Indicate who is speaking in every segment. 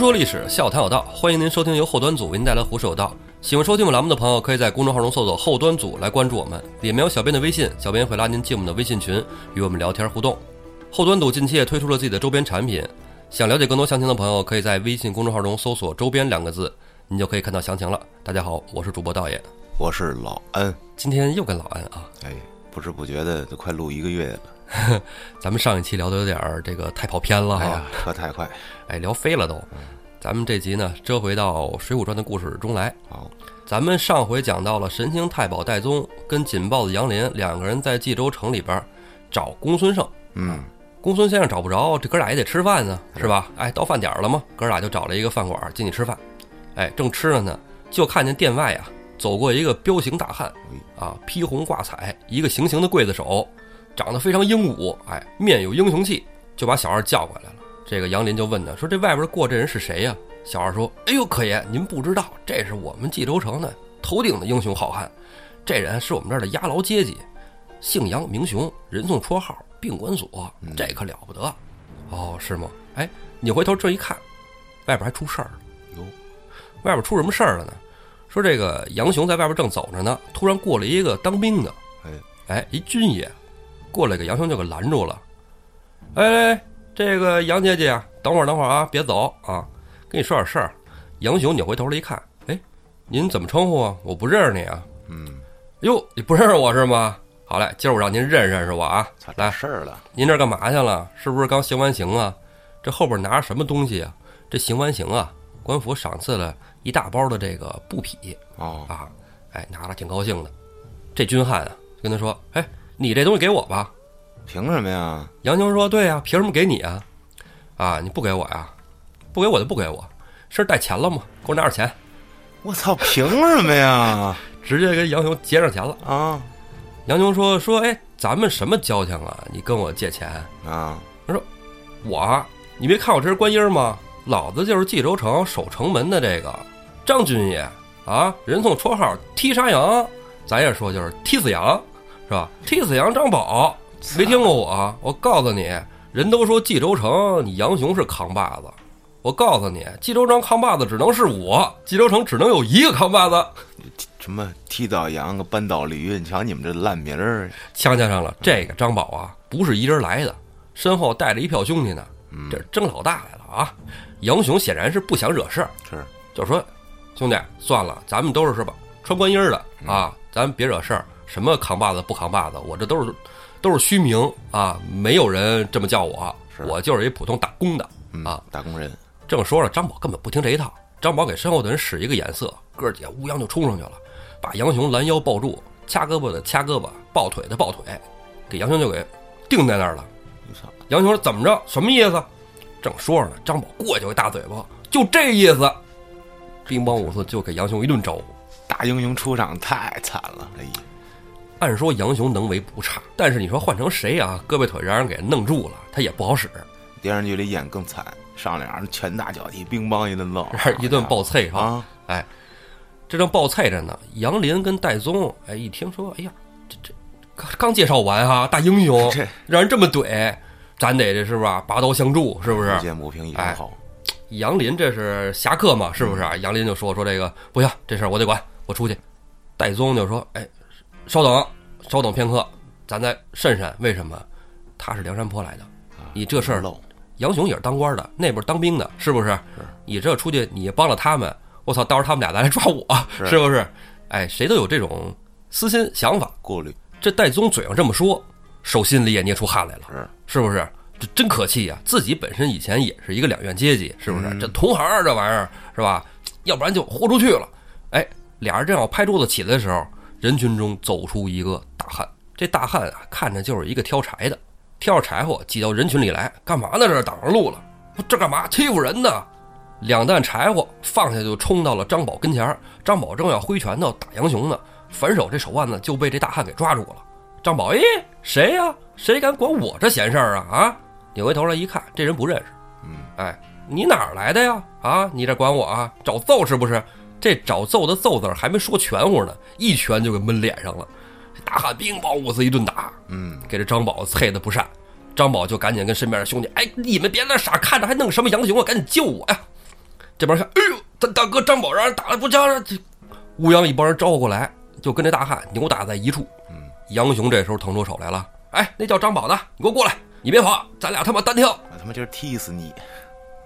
Speaker 1: 说历史，笑谈有道，欢迎您收听由后端组为您带来《胡说有道》。喜欢收听我们栏目的朋友，可以在公众号中搜索“后端组”来关注我们，里面有小编的微信，小编会拉您进我们的微信群，与我们聊天互动。后端组近期也推出了自己的周边产品，想了解更多详情的朋友，可以在微信公众号中搜索“周边”两个字，您就可以看到详情了。大家好，我是主播道爷，
Speaker 2: 我是老安。
Speaker 1: 今天又跟老安啊，
Speaker 2: 哎，不知不觉的都快录一个月了。
Speaker 1: 咱们上一期聊的有点儿这个太跑偏了哈，
Speaker 2: 车太快，
Speaker 1: 哎，聊飞了都。咱们这集呢，折回到《水浒传》的故事中来。
Speaker 2: 好，
Speaker 1: 咱们上回讲到了神行太保戴宗跟紧豹子杨林两个人在冀州城里边找公孙胜。
Speaker 2: 嗯，
Speaker 1: 公孙先生找不着，这哥俩也得吃饭呢，是吧？哎，到饭点了嘛，哥俩就找了一个饭馆进去吃饭。哎，正吃着呢，就看见店外啊走过一个彪形大汉，啊，披红挂彩，一个行刑的刽子手。长得非常英武，哎，面有英雄气，就把小二叫过来了。这个杨林就问他说：“这外边过这人是谁呀？”小二说：“哎呦，可爷，您不知道，这是我们冀州城的头顶的英雄好汉。这人是我们这儿的押牢阶级，姓杨名雄，人送绰号病关索，这可了不得。哦，是吗？哎，你回头这一看，外边还出事儿了。
Speaker 2: 哟，
Speaker 1: 外边出什么事儿了呢？说这个杨雄在外边正走着呢，突然过来一个当兵的，
Speaker 2: 哎
Speaker 1: 哎，一军爷。”过来，给杨雄就给拦住了。哎，这个杨姐姐，等会儿，等会儿啊，别走啊，跟你说点事儿。杨雄扭回头来一看，哎，您怎么称呼啊？我不认识你啊。
Speaker 2: 嗯。
Speaker 1: 哟，你不认识我是吗？好嘞，今儿我让您认认识我啊。来，
Speaker 2: 事儿了。
Speaker 1: 您这干嘛去了？是不是刚行完刑啊？这后边拿着什么东西啊？这行完刑啊，官府赏赐了一大包的这个布匹。
Speaker 2: 哦。
Speaker 1: 啊，哎，拿了挺高兴的。这军汉啊，跟他说，哎。你这东西给我吧，
Speaker 2: 凭什么呀？
Speaker 1: 杨雄说：“对呀，凭什么给你啊？啊，你不给我呀？不给我就不给我，是带钱了吗？给我拿点钱。”
Speaker 2: 我操，凭什么呀？
Speaker 1: 直接跟杨雄结上钱了
Speaker 2: 啊！
Speaker 1: 杨雄说：“说，哎，咱们什么交情啊？你跟我借钱
Speaker 2: 啊？”
Speaker 1: 他说：“我，你没看我这是观音吗？老子就是冀州城守城门的这个张军爷啊，人送绰号踢沙羊，咱也说就是踢死羊。”是吧？踢死杨张宝，没听过我？我告诉你，人都说冀州城，你杨雄是扛把子。我告诉你，冀州城扛把子只能是我，冀州城只能有一个扛把子。
Speaker 2: 什么踢倒杨个扳倒李，你瞧你们这烂名儿！
Speaker 1: 枪架上了，这个张宝啊，不是一人来的，身后带着一票兄弟呢。这争老大来了啊！杨雄显然是不想惹事儿，
Speaker 2: 是
Speaker 1: 就说兄弟，算了，咱们都是是吧？穿官衣的啊，咱别惹事儿。什么扛把子不扛把子，我这都是都是虚名啊！没有人这么叫我，我就是一普通打工的啊，
Speaker 2: 打工人。
Speaker 1: 正说着，张宝根本不听这一套。张宝给身后的人使一个眼色，哥几个乌泱就冲上去了，把杨雄拦腰抱住，掐胳膊的掐胳膊，抱腿的抱腿，给杨雄就给定在那儿了。杨雄说：“怎么着？什么意思？”正说着呢，张宝过去就一大嘴巴，就这意思。兵帮五四就给杨雄一顿招呼。
Speaker 2: 大英雄出场太惨了，哎呀！
Speaker 1: 按说杨雄能为不差，但是你说换成谁啊？胳膊腿让人给弄住了，他也不好使。
Speaker 2: 电视剧里演更惨，上脸拳打脚踢，乒 乓一顿揍，
Speaker 1: 一顿暴啐哈。哎，这正暴啐着呢，杨林跟戴宗，哎，一听说，哎呀，这这刚刚介绍完哈，大英雄，让人这么怼，咱得这是不是拔刀相助？是不是？
Speaker 2: 见不平一声吼。
Speaker 1: 杨林这是侠客嘛？是不是？杨林就说说这个不行，这事儿我得管，我出去。戴宗就说，哎。稍等，稍等片刻，咱再审审为什么他是梁山泊来的？你这事儿，杨雄也是当官的，那边当兵的，是不是？你这出去，你帮了他们，我操，到时候他们俩再来抓我，是不是？哎，谁都有这种私心想法、
Speaker 2: 顾虑。
Speaker 1: 这戴宗嘴上这么说，手心里也捏出汗来了，
Speaker 2: 是
Speaker 1: 是不是？这真可气呀！自己本身以前也是一个两院阶级，是不是？这同行这玩意儿是吧？要不然就豁出去了。哎，俩人正要拍桌子起来的时候。人群中走出一个大汉，这大汉啊，看着就是一个挑柴的，挑着柴火挤到人群里来，干嘛呢？这挡上路了，这干嘛？欺负人呢？两担柴火放下就冲到了张宝跟前张宝正要挥拳头打杨雄呢，反手这手腕子就被这大汉给抓住了。张宝，哎，谁呀？谁敢管我这闲事儿啊？啊！扭回头来一看，这人不认识。
Speaker 2: 嗯，
Speaker 1: 哎，你哪儿来的呀？啊，你这管我啊？找揍是不是？这找揍的揍字还没说全乎呢，一拳就给闷脸上了。大汉兵乓五子一顿打，
Speaker 2: 嗯，
Speaker 1: 给这张宝啐的不善。张宝就赶紧跟身边的兄弟：“哎，你们别那傻看着，还弄什么杨雄啊？赶紧救我呀！”这边看，哎呦，咱大哥张宝让人打的不行了，这乌央一帮人招呼过来，就跟这大汉扭打在一处。
Speaker 2: 嗯，
Speaker 1: 杨雄这时候腾出手来了，哎，那叫张宝的，你给我过来，你别跑，咱俩他妈单挑。
Speaker 2: 我他妈就是踢死你！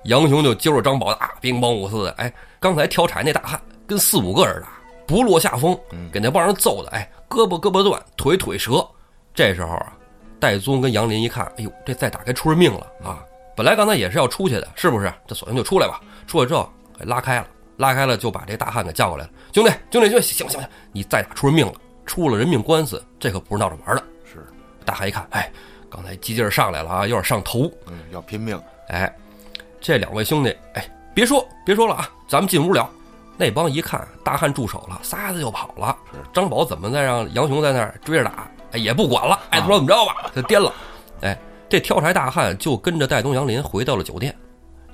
Speaker 1: 杨雄就揪着张宝的啊，乒乓五四的，哎，刚才挑柴那大汉跟四五个人打，不落下风，给那帮人揍的，哎，胳膊胳膊断，腿腿折。这时候啊，戴宗跟杨林一看，哎呦，这再打该出人命了啊！本来刚才也是要出去的，是不是？这索性就出来吧。出来之后给拉开了，拉开了就把这大汉给叫过来了。兄弟，兄弟，兄弟，行行行，你再打出人命了，出了人命官司，这可不是闹着玩的。
Speaker 2: 是，
Speaker 1: 大汉一看，哎，刚才激劲儿上来了啊，有点上头。
Speaker 2: 嗯，要拼命。
Speaker 1: 哎，这两位兄弟，哎，别说别说了啊，咱们进屋聊。那帮一看大汉住手了，撒子就跑了。张宝怎么再让杨雄在那儿追着打？哎，也不管了，爱怎么着怎么着吧，他颠了。哎，这挑柴大汉就跟着戴宗、杨林回到了酒店。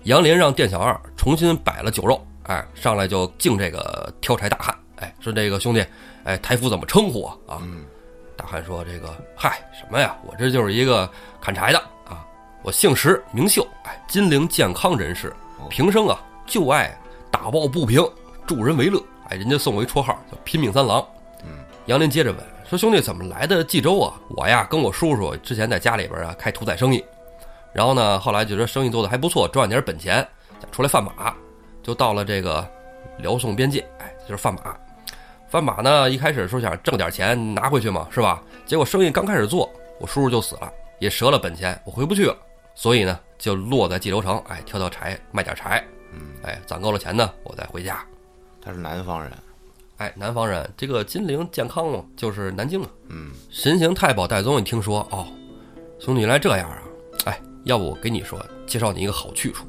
Speaker 1: 杨林让店小二重新摆了酒肉，哎，上来就敬这个挑柴大汉，哎，说这个兄弟，哎，台夫怎么称呼啊？啊，大汉说这个，嗨，什么呀？我这就是一个砍柴的啊，我姓石，名秀，哎，金陵健康人士，平生啊就爱打抱不平，助人为乐，哎，人家送我一绰号叫拼命三郎。
Speaker 2: 嗯，
Speaker 1: 杨林接着问说，兄弟怎么来的冀州啊？我呀跟我叔叔之前在家里边啊开屠宰生意。然后呢，后来觉得生意做的还不错，赚点本钱，出来贩马，就到了这个辽宋边界，哎，就是贩马。贩马呢，一开始说想挣点钱拿回去嘛，是吧？结果生意刚开始做，我叔叔就死了，也折了本钱，我回不去了。所以呢，就落在济州城，哎，挑挑柴，卖点柴，
Speaker 2: 嗯，
Speaker 1: 哎，攒够了钱呢，我再回家。
Speaker 2: 他是南方人，
Speaker 1: 哎，南方人，这个金陵健康嘛，就是南京啊。
Speaker 2: 嗯，
Speaker 1: 神行太保戴宗一听说，哦，兄弟原来这样啊，哎。要不我给你说，介绍你一个好去处，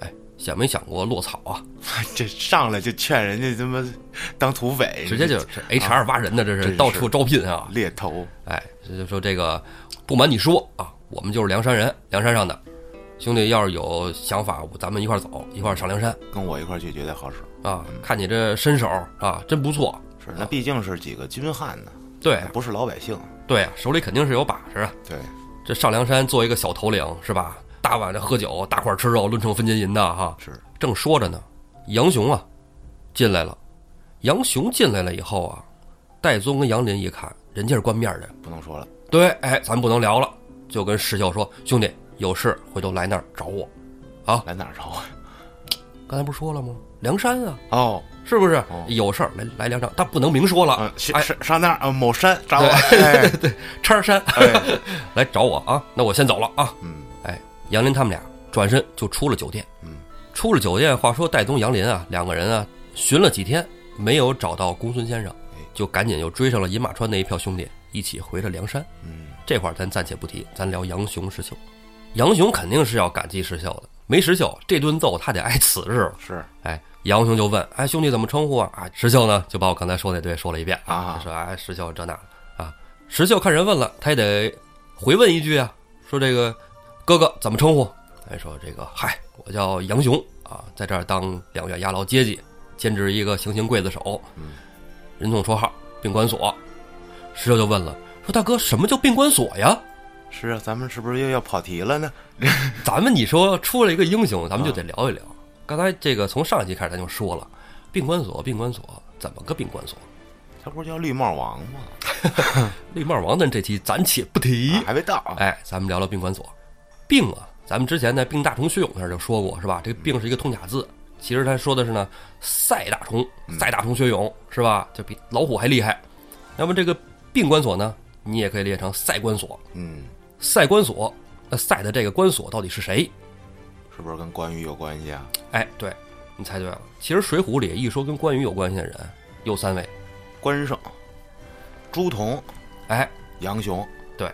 Speaker 1: 哎，想没想过落草啊？
Speaker 2: 这上来就劝人家他妈当土匪，
Speaker 1: 直接就是 HR 挖人的，这是到处招聘啊，
Speaker 2: 猎头。
Speaker 1: 哎，就说这个，不瞒你说啊，我们就是梁山人，梁山上的兄弟，要是有想法，咱们一块走，一块上梁山，
Speaker 2: 跟我一块去绝对好使
Speaker 1: 啊！看你这身手啊，真不错。
Speaker 2: 是，那毕竟是几个军汉呢，
Speaker 1: 对，
Speaker 2: 不是老百姓，
Speaker 1: 对，手里肯定是有把式啊，
Speaker 2: 对。
Speaker 1: 这上梁山做一个小头领是吧？大晚上喝酒，大块吃肉，论成分金银的哈。
Speaker 2: 是，
Speaker 1: 正说着呢，杨雄啊进来了。杨雄进来了以后啊，戴宗跟杨林一看，人家是官面的，
Speaker 2: 不能说了。
Speaker 1: 对，哎，咱不能聊了，就跟石秀说：“兄弟，有事回头来那儿找我，啊，
Speaker 2: 来哪儿找我？
Speaker 1: 刚才不是说了吗？梁山啊。
Speaker 2: 哦。”
Speaker 1: 是不是有事儿来来梁山？但不能明说了。
Speaker 2: 上上那儿啊，某山找我。
Speaker 1: 对对对，叉山 来找我啊！那我先走了啊。嗯，哎，杨林他们俩转身就出了酒店。
Speaker 2: 嗯，
Speaker 1: 出了酒店，话说戴宗、杨林啊，两个人啊，寻了几天没有找到公孙先生，就赶紧又追上了饮马川那一票兄弟，一起回了梁山。
Speaker 2: 嗯，
Speaker 1: 这块咱暂且不提，咱聊杨雄、石秀。杨雄肯定是要感激石秀的，没石秀这顿揍他得挨此日。
Speaker 2: 是，
Speaker 1: 哎。杨雄就问：“哎，兄弟怎么称呼啊？”啊，石秀呢就把我刚才说那对说了一遍啊，说：“哎，石秀这那啊。”石秀看人问了，他也得回问一句啊，说：“这个哥哥怎么称呼？”哎，说：“这个嗨，我叫杨雄啊，在这儿当两院押牢接济，兼职一个行刑刽子手，人送绰号病关锁。”石秀就问了，说：“大哥，什么叫病关锁呀？”
Speaker 2: 是啊，咱们是不是又要跑题了呢？
Speaker 1: 咱们你说出了一个英雄，咱们就得聊一聊。刚才这个从上一集开始咱就说了，病关锁，病关锁，怎么个病关锁？
Speaker 2: 他不是叫绿帽王吗？
Speaker 1: 绿帽王，咱这期暂且不提，
Speaker 2: 还没到。
Speaker 1: 哎，咱们聊聊病关锁。病啊，咱们之前在《病大虫血涌》那儿就说过，是吧？这个病是一个通假字，其实他说的是呢，赛大虫，赛大虫血涌，是吧？就比老虎还厉害。那么这个病关锁呢，你也可以列成赛关锁。
Speaker 2: 嗯，
Speaker 1: 赛关索，那赛的这个关索到底是谁？
Speaker 2: 是不是跟关羽有关系啊？
Speaker 1: 哎，对，你猜对了。其实《水浒》里一说跟关羽有关系的人有三位：
Speaker 2: 关胜、朱仝，
Speaker 1: 哎，
Speaker 2: 杨雄。
Speaker 1: 对，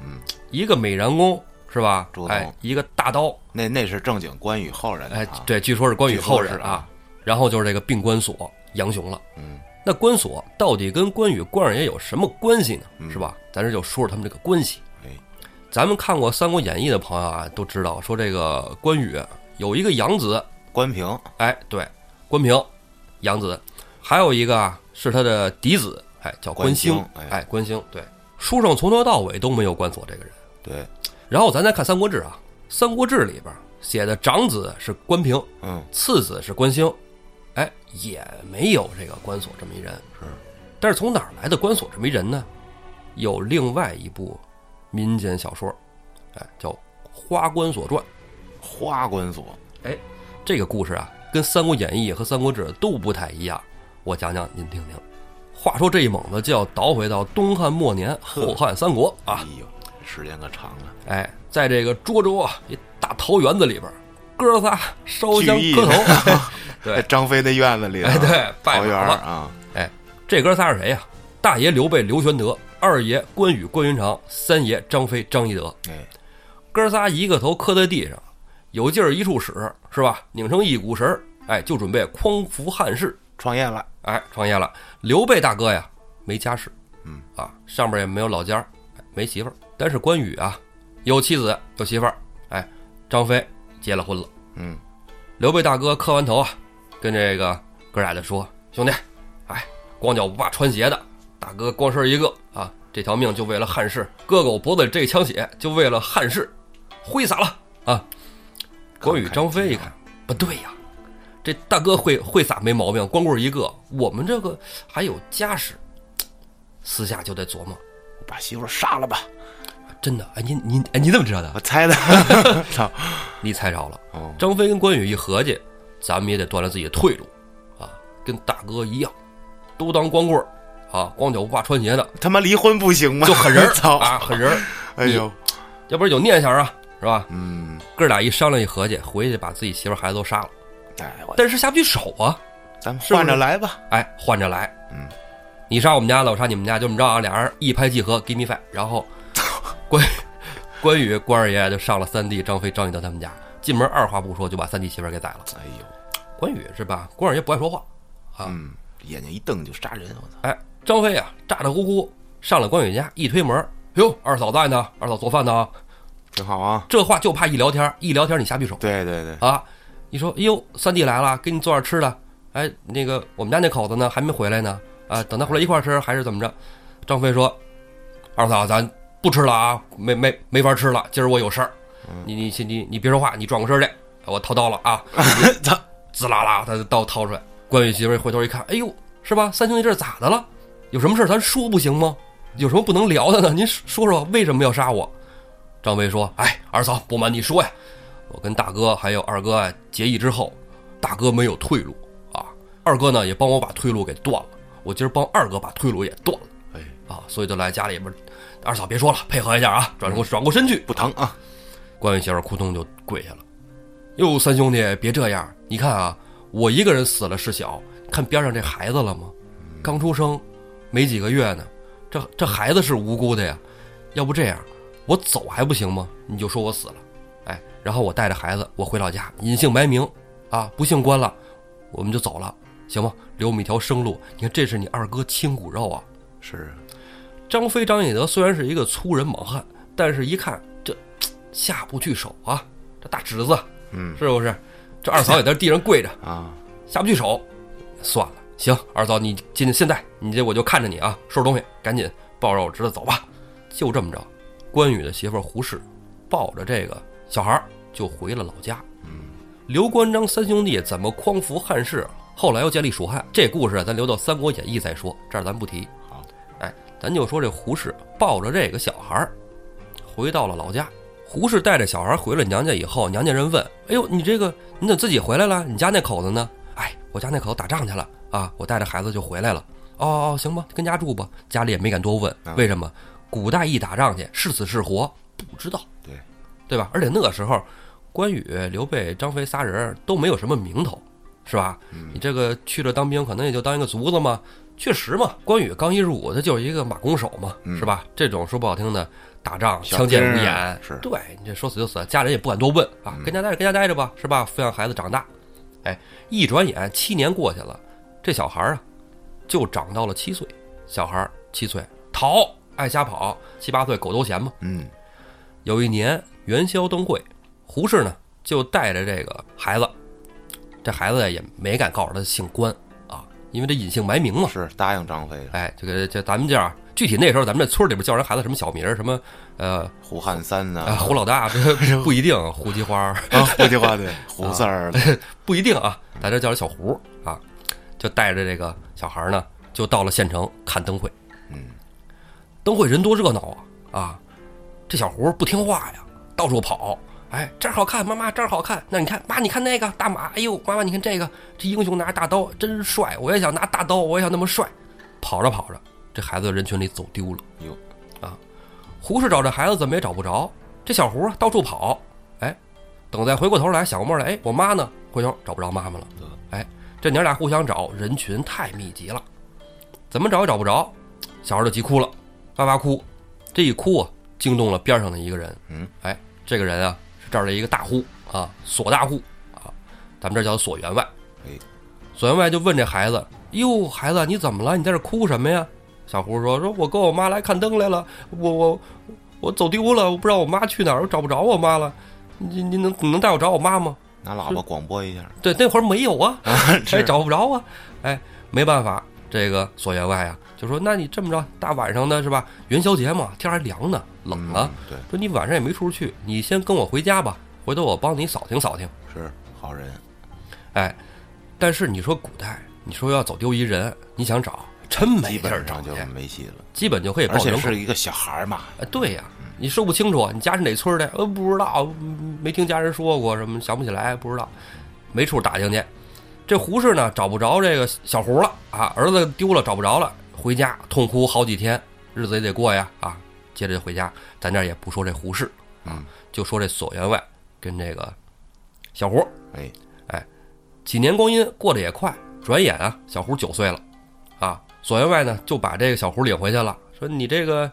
Speaker 2: 嗯，
Speaker 1: 一个美髯公是吧？
Speaker 2: 朱
Speaker 1: 仝，一个大刀，
Speaker 2: 那那是正经关羽后人。
Speaker 1: 哎，对，据说是关羽后人啊。然后就是这个病关索杨雄了。
Speaker 2: 嗯，
Speaker 1: 那关索到底跟关羽关二爷有什么关系呢？是吧？咱这就说说他们这个关系。咱们看过《三国演义》的朋友啊，都知道说这个关羽有一个养子。
Speaker 2: 关平，
Speaker 1: 哎，对，关平，养子，还有一个啊是他的嫡子，哎，叫关兴，哎，关兴，对，书上从头到尾都没有关索这个人，
Speaker 2: 对。
Speaker 1: 然后咱再看《三国志》啊，《三国志》里边写的长子是关平，
Speaker 2: 嗯，
Speaker 1: 次子是关兴，哎，也没有这个关索这么一人。
Speaker 2: 是，
Speaker 1: 但是从哪儿来的关索这么一人呢？有另外一部民间小说，哎，叫《花关索传》。
Speaker 2: 花关索，
Speaker 1: 哎，这个故事啊，跟《三国演义》和《三国志》都不太一样。我讲讲您听听。话说这一猛子就要倒回到东汉末年，后汉三国啊。
Speaker 2: 哎呦，时间可长了。
Speaker 1: 哎，在这个涿州啊一大桃园子里边，哥仨烧香磕头。对
Speaker 2: 在张飞的院子里啊，
Speaker 1: 哎，对，拜
Speaker 2: 桃园
Speaker 1: 码了。
Speaker 2: 啊，
Speaker 1: 哎，这哥仨是谁呀？大爷刘备、刘玄德，二爷关羽、关云长，三爷张飞、张翼德。
Speaker 2: 哎，
Speaker 1: 哥仨一个头磕在地上，有劲儿一处使，是吧？拧成一股绳儿，哎，就准备匡扶汉室，
Speaker 2: 创业了，
Speaker 1: 哎，创业了。刘备大哥呀，没家室，
Speaker 2: 嗯
Speaker 1: 啊，上边也没有老家没媳妇儿。但是关羽啊，有妻子，有媳妇儿，哎，张飞结了婚了。
Speaker 2: 嗯，
Speaker 1: 刘备大哥磕完头啊，跟这个哥俩就说：“兄弟，哎，光脚不怕穿鞋的，大哥光身一个啊，这条命就为了汉室，哥哥我脖子里这枪血就为了汉室，挥洒了。啊！”关羽、张飞一看，不对呀，这大哥会会洒没毛病，光棍一个，我们这个还有家室，私下就得琢磨，
Speaker 2: 把媳妇杀了吧，
Speaker 1: 真的，哎，您您哎，你怎么知道的？
Speaker 2: 我？猜的，操，
Speaker 1: 你猜着了。
Speaker 2: 哦，
Speaker 1: 张飞跟关羽一合计，咱们也得断了自己的退路，啊，跟大哥一样，都当光棍儿，啊，光脚不怕穿鞋的，
Speaker 2: 他妈离婚不行吗？
Speaker 1: 就狠人 啊，狠人儿，
Speaker 2: 哎呦，
Speaker 1: 要不然有念想啊，是吧？
Speaker 2: 嗯，
Speaker 1: 哥俩一商量一合计，回去把自己媳妇孩子都杀了，
Speaker 2: 哎，
Speaker 1: 但是下不去手啊，
Speaker 2: 咱们换着来吧，
Speaker 1: 哎，换着来，
Speaker 2: 嗯，
Speaker 1: 你杀我们家的，我杀你们家，就这么着啊，俩人一拍即合，give me five，然后 关关羽关二爷就上了三弟张飞、张翼德他们家，进门二话不说就把三弟媳妇给宰了。
Speaker 2: 哎呦，
Speaker 1: 关羽是吧？关二爷不爱说话，啊，
Speaker 2: 嗯，眼睛一瞪就杀人，我操，
Speaker 1: 哎，张飞啊，咋咋呼呼上了关羽家，一推门，哟，二嫂在呢，二嫂做饭呢。
Speaker 2: 挺好啊，
Speaker 1: 这话就怕一聊天，一聊天你下匕首
Speaker 2: 对对对，
Speaker 1: 啊！你说，哎呦，三弟来了，给你做点吃的。哎，那个我们家那口子呢，还没回来呢。啊，等他回来一块吃，还是怎么着？张飞说：“二嫂，咱不吃了啊，没没没法吃了，今儿我有事儿。你你你你别说话，你转过身去，我掏刀了啊！
Speaker 2: 他，
Speaker 1: 滋啦啦，他的刀掏出来。关羽媳妇回头一看，哎呦，是吧？三兄弟这是咋的了？有什么事儿咱说不行吗？有什么不能聊的呢？您说说为什么要杀我？张飞说：“哎，二嫂，不瞒你说呀，我跟大哥还有二哥啊结义之后，大哥没有退路啊，二哥呢也帮我把退路给断了，我今儿帮二哥把退路也断了
Speaker 2: 哎，
Speaker 1: 啊，所以就来家里边，二嫂别说了，配合一下啊，转过转过身去。
Speaker 2: 不疼啊，
Speaker 1: 关羽媳妇儿扑通就跪下了。哟，三兄弟别这样，你看啊，我一个人死了事小，看边上这孩子了吗？刚出生，没几个月呢，这这孩子是无辜的呀。要不这样，我走还不行吗？你就说我死了，哎，然后我带着孩子，我回老家隐姓埋名，啊，不姓关了，我们就走了，行吗？留我们一条生路。你看，这是你二哥亲骨肉啊。
Speaker 2: 是，
Speaker 1: 张飞、张翼德虽然是一个粗人莽汉，但是一看这下不去手啊，这大侄子
Speaker 2: 嗯
Speaker 1: 是不是？这二嫂也在地上跪着，
Speaker 2: 啊，
Speaker 1: 下不去手，算了，行，二嫂你今现在你这我就看着你啊，收拾东西，赶紧抱着我侄子走吧。就这么着，关羽的媳妇胡氏抱着这个小孩儿就回了老家。刘关张三兄弟怎么匡扶汉室，后来又建立蜀汉，这故事啊咱留到《三国演义》再说，这儿咱不提。
Speaker 2: 好，
Speaker 1: 哎，咱就说这胡氏抱着这个小孩儿回到了老家。胡氏带着小孩回了娘家以后，娘家人问：“哎呦，你这个你怎么自己回来了？你家那口子呢？”哎，我家那口子打仗去了啊，我带着孩子就回来了。哦哦，行吧，跟家住吧。家里也没敢多问，为什么？古代一打仗去，是死是活不知道，
Speaker 2: 对，
Speaker 1: 对吧？而且那个时候，关羽、刘备、张飞仨人都没有什么名头，是吧？你这个去了当兵，可能也就当一个卒子嘛。确实嘛，关羽刚一入伍，他就是一个马弓手嘛，是吧？这种说不好听的，打仗
Speaker 2: 小
Speaker 1: 枪剑无眼，
Speaker 2: 是
Speaker 1: 对你这说死就死，家人也不敢多问啊，跟家待着，跟家待着吧，是吧？抚养孩子长大，哎，一转眼七年过去了，这小孩儿啊，就长到了七岁。小孩儿七岁，逃，爱瞎跑，七八岁狗都嫌嘛。
Speaker 2: 嗯，
Speaker 1: 有一年元宵灯会，胡适呢就带着这个孩子，这孩子也没敢告诉他姓关啊，因为这隐姓埋名嘛。
Speaker 2: 是答应张飞了，
Speaker 1: 哎，这个这咱们这儿具体那时候咱们这村里边叫人孩子什么小名儿，什么呃
Speaker 2: 胡汉三呐、
Speaker 1: 啊胡老大，这不一定，胡姬花
Speaker 2: 啊，胡姬花对，胡三儿的，
Speaker 1: 不一定啊，咱这叫人小胡啊，就带着这个小孩呢，就到了县城看灯会。
Speaker 2: 嗯，
Speaker 1: 灯会人多热闹啊啊！这小胡不听话呀，到处跑。哎，这儿好看，妈妈这儿好看。那你看，妈你看那个大马，哎呦，妈妈你看这个，这英雄拿大刀真帅，我也想拿大刀，我也想那么帅。跑着跑着，这孩子在人群里走丢了。
Speaker 2: 哟，啊
Speaker 1: 胡适找这孩子怎么也找不着，这小胡啊到处跑，哎，等再回过头来想过来，哎，我妈呢？回头找不着妈妈了，哎，这娘俩互相找，人群太密集了，怎么找也找不着，小孩就急哭了，哇哇哭，这一哭啊，惊动了边上的一个人，
Speaker 2: 嗯，
Speaker 1: 哎，这个人啊是这儿的一个大户啊，锁大户啊，咱们这儿叫锁员外，
Speaker 2: 哎，
Speaker 1: 锁员外就问这孩子，哟，孩子你怎么了？你在这哭什么呀？小胡说：“说我跟我妈来看灯来了，我我我走丢了，我不知道我妈去哪儿，我找不着我妈了。你你能你能带我找我妈吗
Speaker 2: 拿喇叭广播一下，？”
Speaker 1: 对，那会儿没有啊，哎，
Speaker 2: 是
Speaker 1: 找不着啊，哎，没办法，这个锁员外啊就说：“那你这么着，大晚上的是吧？元宵节嘛，天还凉呢，冷啊。
Speaker 2: 嗯，对，
Speaker 1: 说你晚上也没处去，你先跟我回家吧，回头我帮你扫听扫听。
Speaker 2: 是好人，
Speaker 1: 哎，但是你说古代，你说要走丢一人，你想找，真没
Speaker 2: 基
Speaker 1: 地儿找去，
Speaker 2: 没戏了，
Speaker 1: 基本就可以报
Speaker 2: 而且是一个小孩儿嘛，
Speaker 1: 哎，对呀，你说不清楚，你家是哪村的？呃，不知道，嗯没听家人说过，什么想不起来，不知道，没处打听去。这胡适呢，找不着这个小胡了啊，儿子丢了，找不着了，回家痛哭好几天，日子也得过呀啊。接着就回家，咱这儿也不说这胡适，
Speaker 2: 啊，
Speaker 1: 就说这索员外跟这个小胡。
Speaker 2: 哎哎，
Speaker 1: 几年光阴过得也快，转眼啊，小胡九岁了，啊，索员外呢就把这个小胡领回去了，说你这个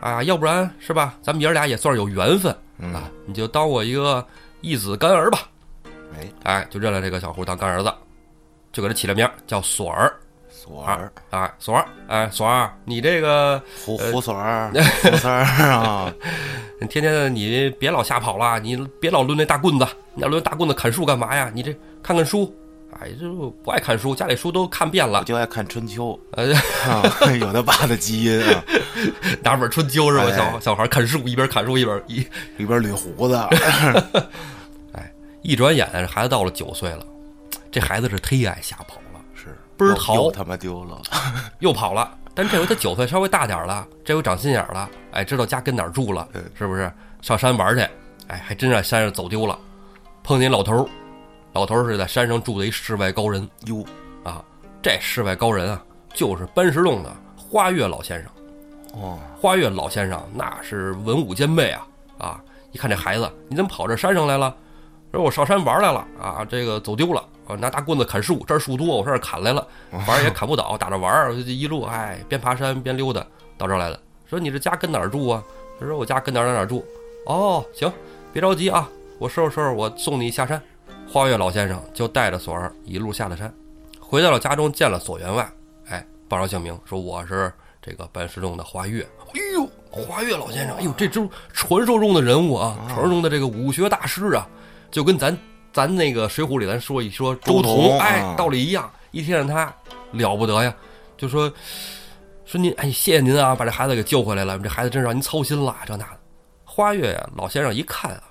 Speaker 1: 啊，要不然是吧，咱们爷儿俩也算是有缘分
Speaker 2: 嗯，
Speaker 1: 啊，你就当我一个义子干儿吧，
Speaker 2: 哎，
Speaker 1: 哎，就认了这个小胡当干儿子，就给他起了名叫锁儿
Speaker 2: 锁儿，
Speaker 1: 啊，锁儿，哎，锁儿，你这个
Speaker 2: 胡胡锁儿，胡三儿啊，你
Speaker 1: 天天的你别老瞎跑了，你别老抡那大棍子，你要抡大棍子砍树干嘛呀？你这看看书，哎，这不爱看书，家里书都看遍
Speaker 2: 我
Speaker 1: 了，
Speaker 2: 就爱看春秋
Speaker 1: 呃，
Speaker 2: 啊，有他爸的基因啊，
Speaker 1: 拿本春秋是吧？
Speaker 2: 哎
Speaker 1: 小小孩看书，一边看书一边一
Speaker 2: 一边捋胡子，哎
Speaker 1: 一转眼，这孩子到了九岁了，这孩子是忒爱瞎跑了，
Speaker 2: 是
Speaker 1: 倍儿淘
Speaker 2: 他妈丢了，
Speaker 1: 又跑了。但这回他九岁，稍微大点儿了，这回长心眼儿了，哎，知道家跟哪儿住了
Speaker 2: 嗯，
Speaker 1: 是不是？上山玩去，哎，还真让山上走丢了，碰见老头儿，老头儿是在山上住的一世外高人
Speaker 2: 哟，
Speaker 1: 啊。这世外高人啊，就是搬石洞的花月老先生。
Speaker 2: 哦，
Speaker 1: 花月老先生那是文武兼备啊啊！一看这孩子，你怎么跑这山上来了？说我上山玩来了啊，这个走丢了，啊拿大棍子砍树，这儿树多，我上这儿砍来了，反正也 砍不倒，打着玩儿，就一路哎边爬山边溜达到这儿来了。说你这家跟哪儿住啊？他说我家跟哪儿哪儿哪儿住。哦，行，别着急啊，我收拾收拾，我送你下山。花月老先生就带着锁儿一路下了山，回到了家中，见了锁员外，哎，报上姓名，说我是这个办事中的花月。哎呦，花月老先生，哎呦，这就是传说中的人物啊，传说中的这个武学大师啊，就跟咱咱那个《水浒》里咱说一说周
Speaker 2: 周
Speaker 1: 同，哎
Speaker 2: 啊，
Speaker 1: 道理一样。一听见他了不得呀，就说说您，哎，谢谢您啊，把这孩子给救回来了，这孩子真让您操心了，这那的。花月呀，老先生一看啊，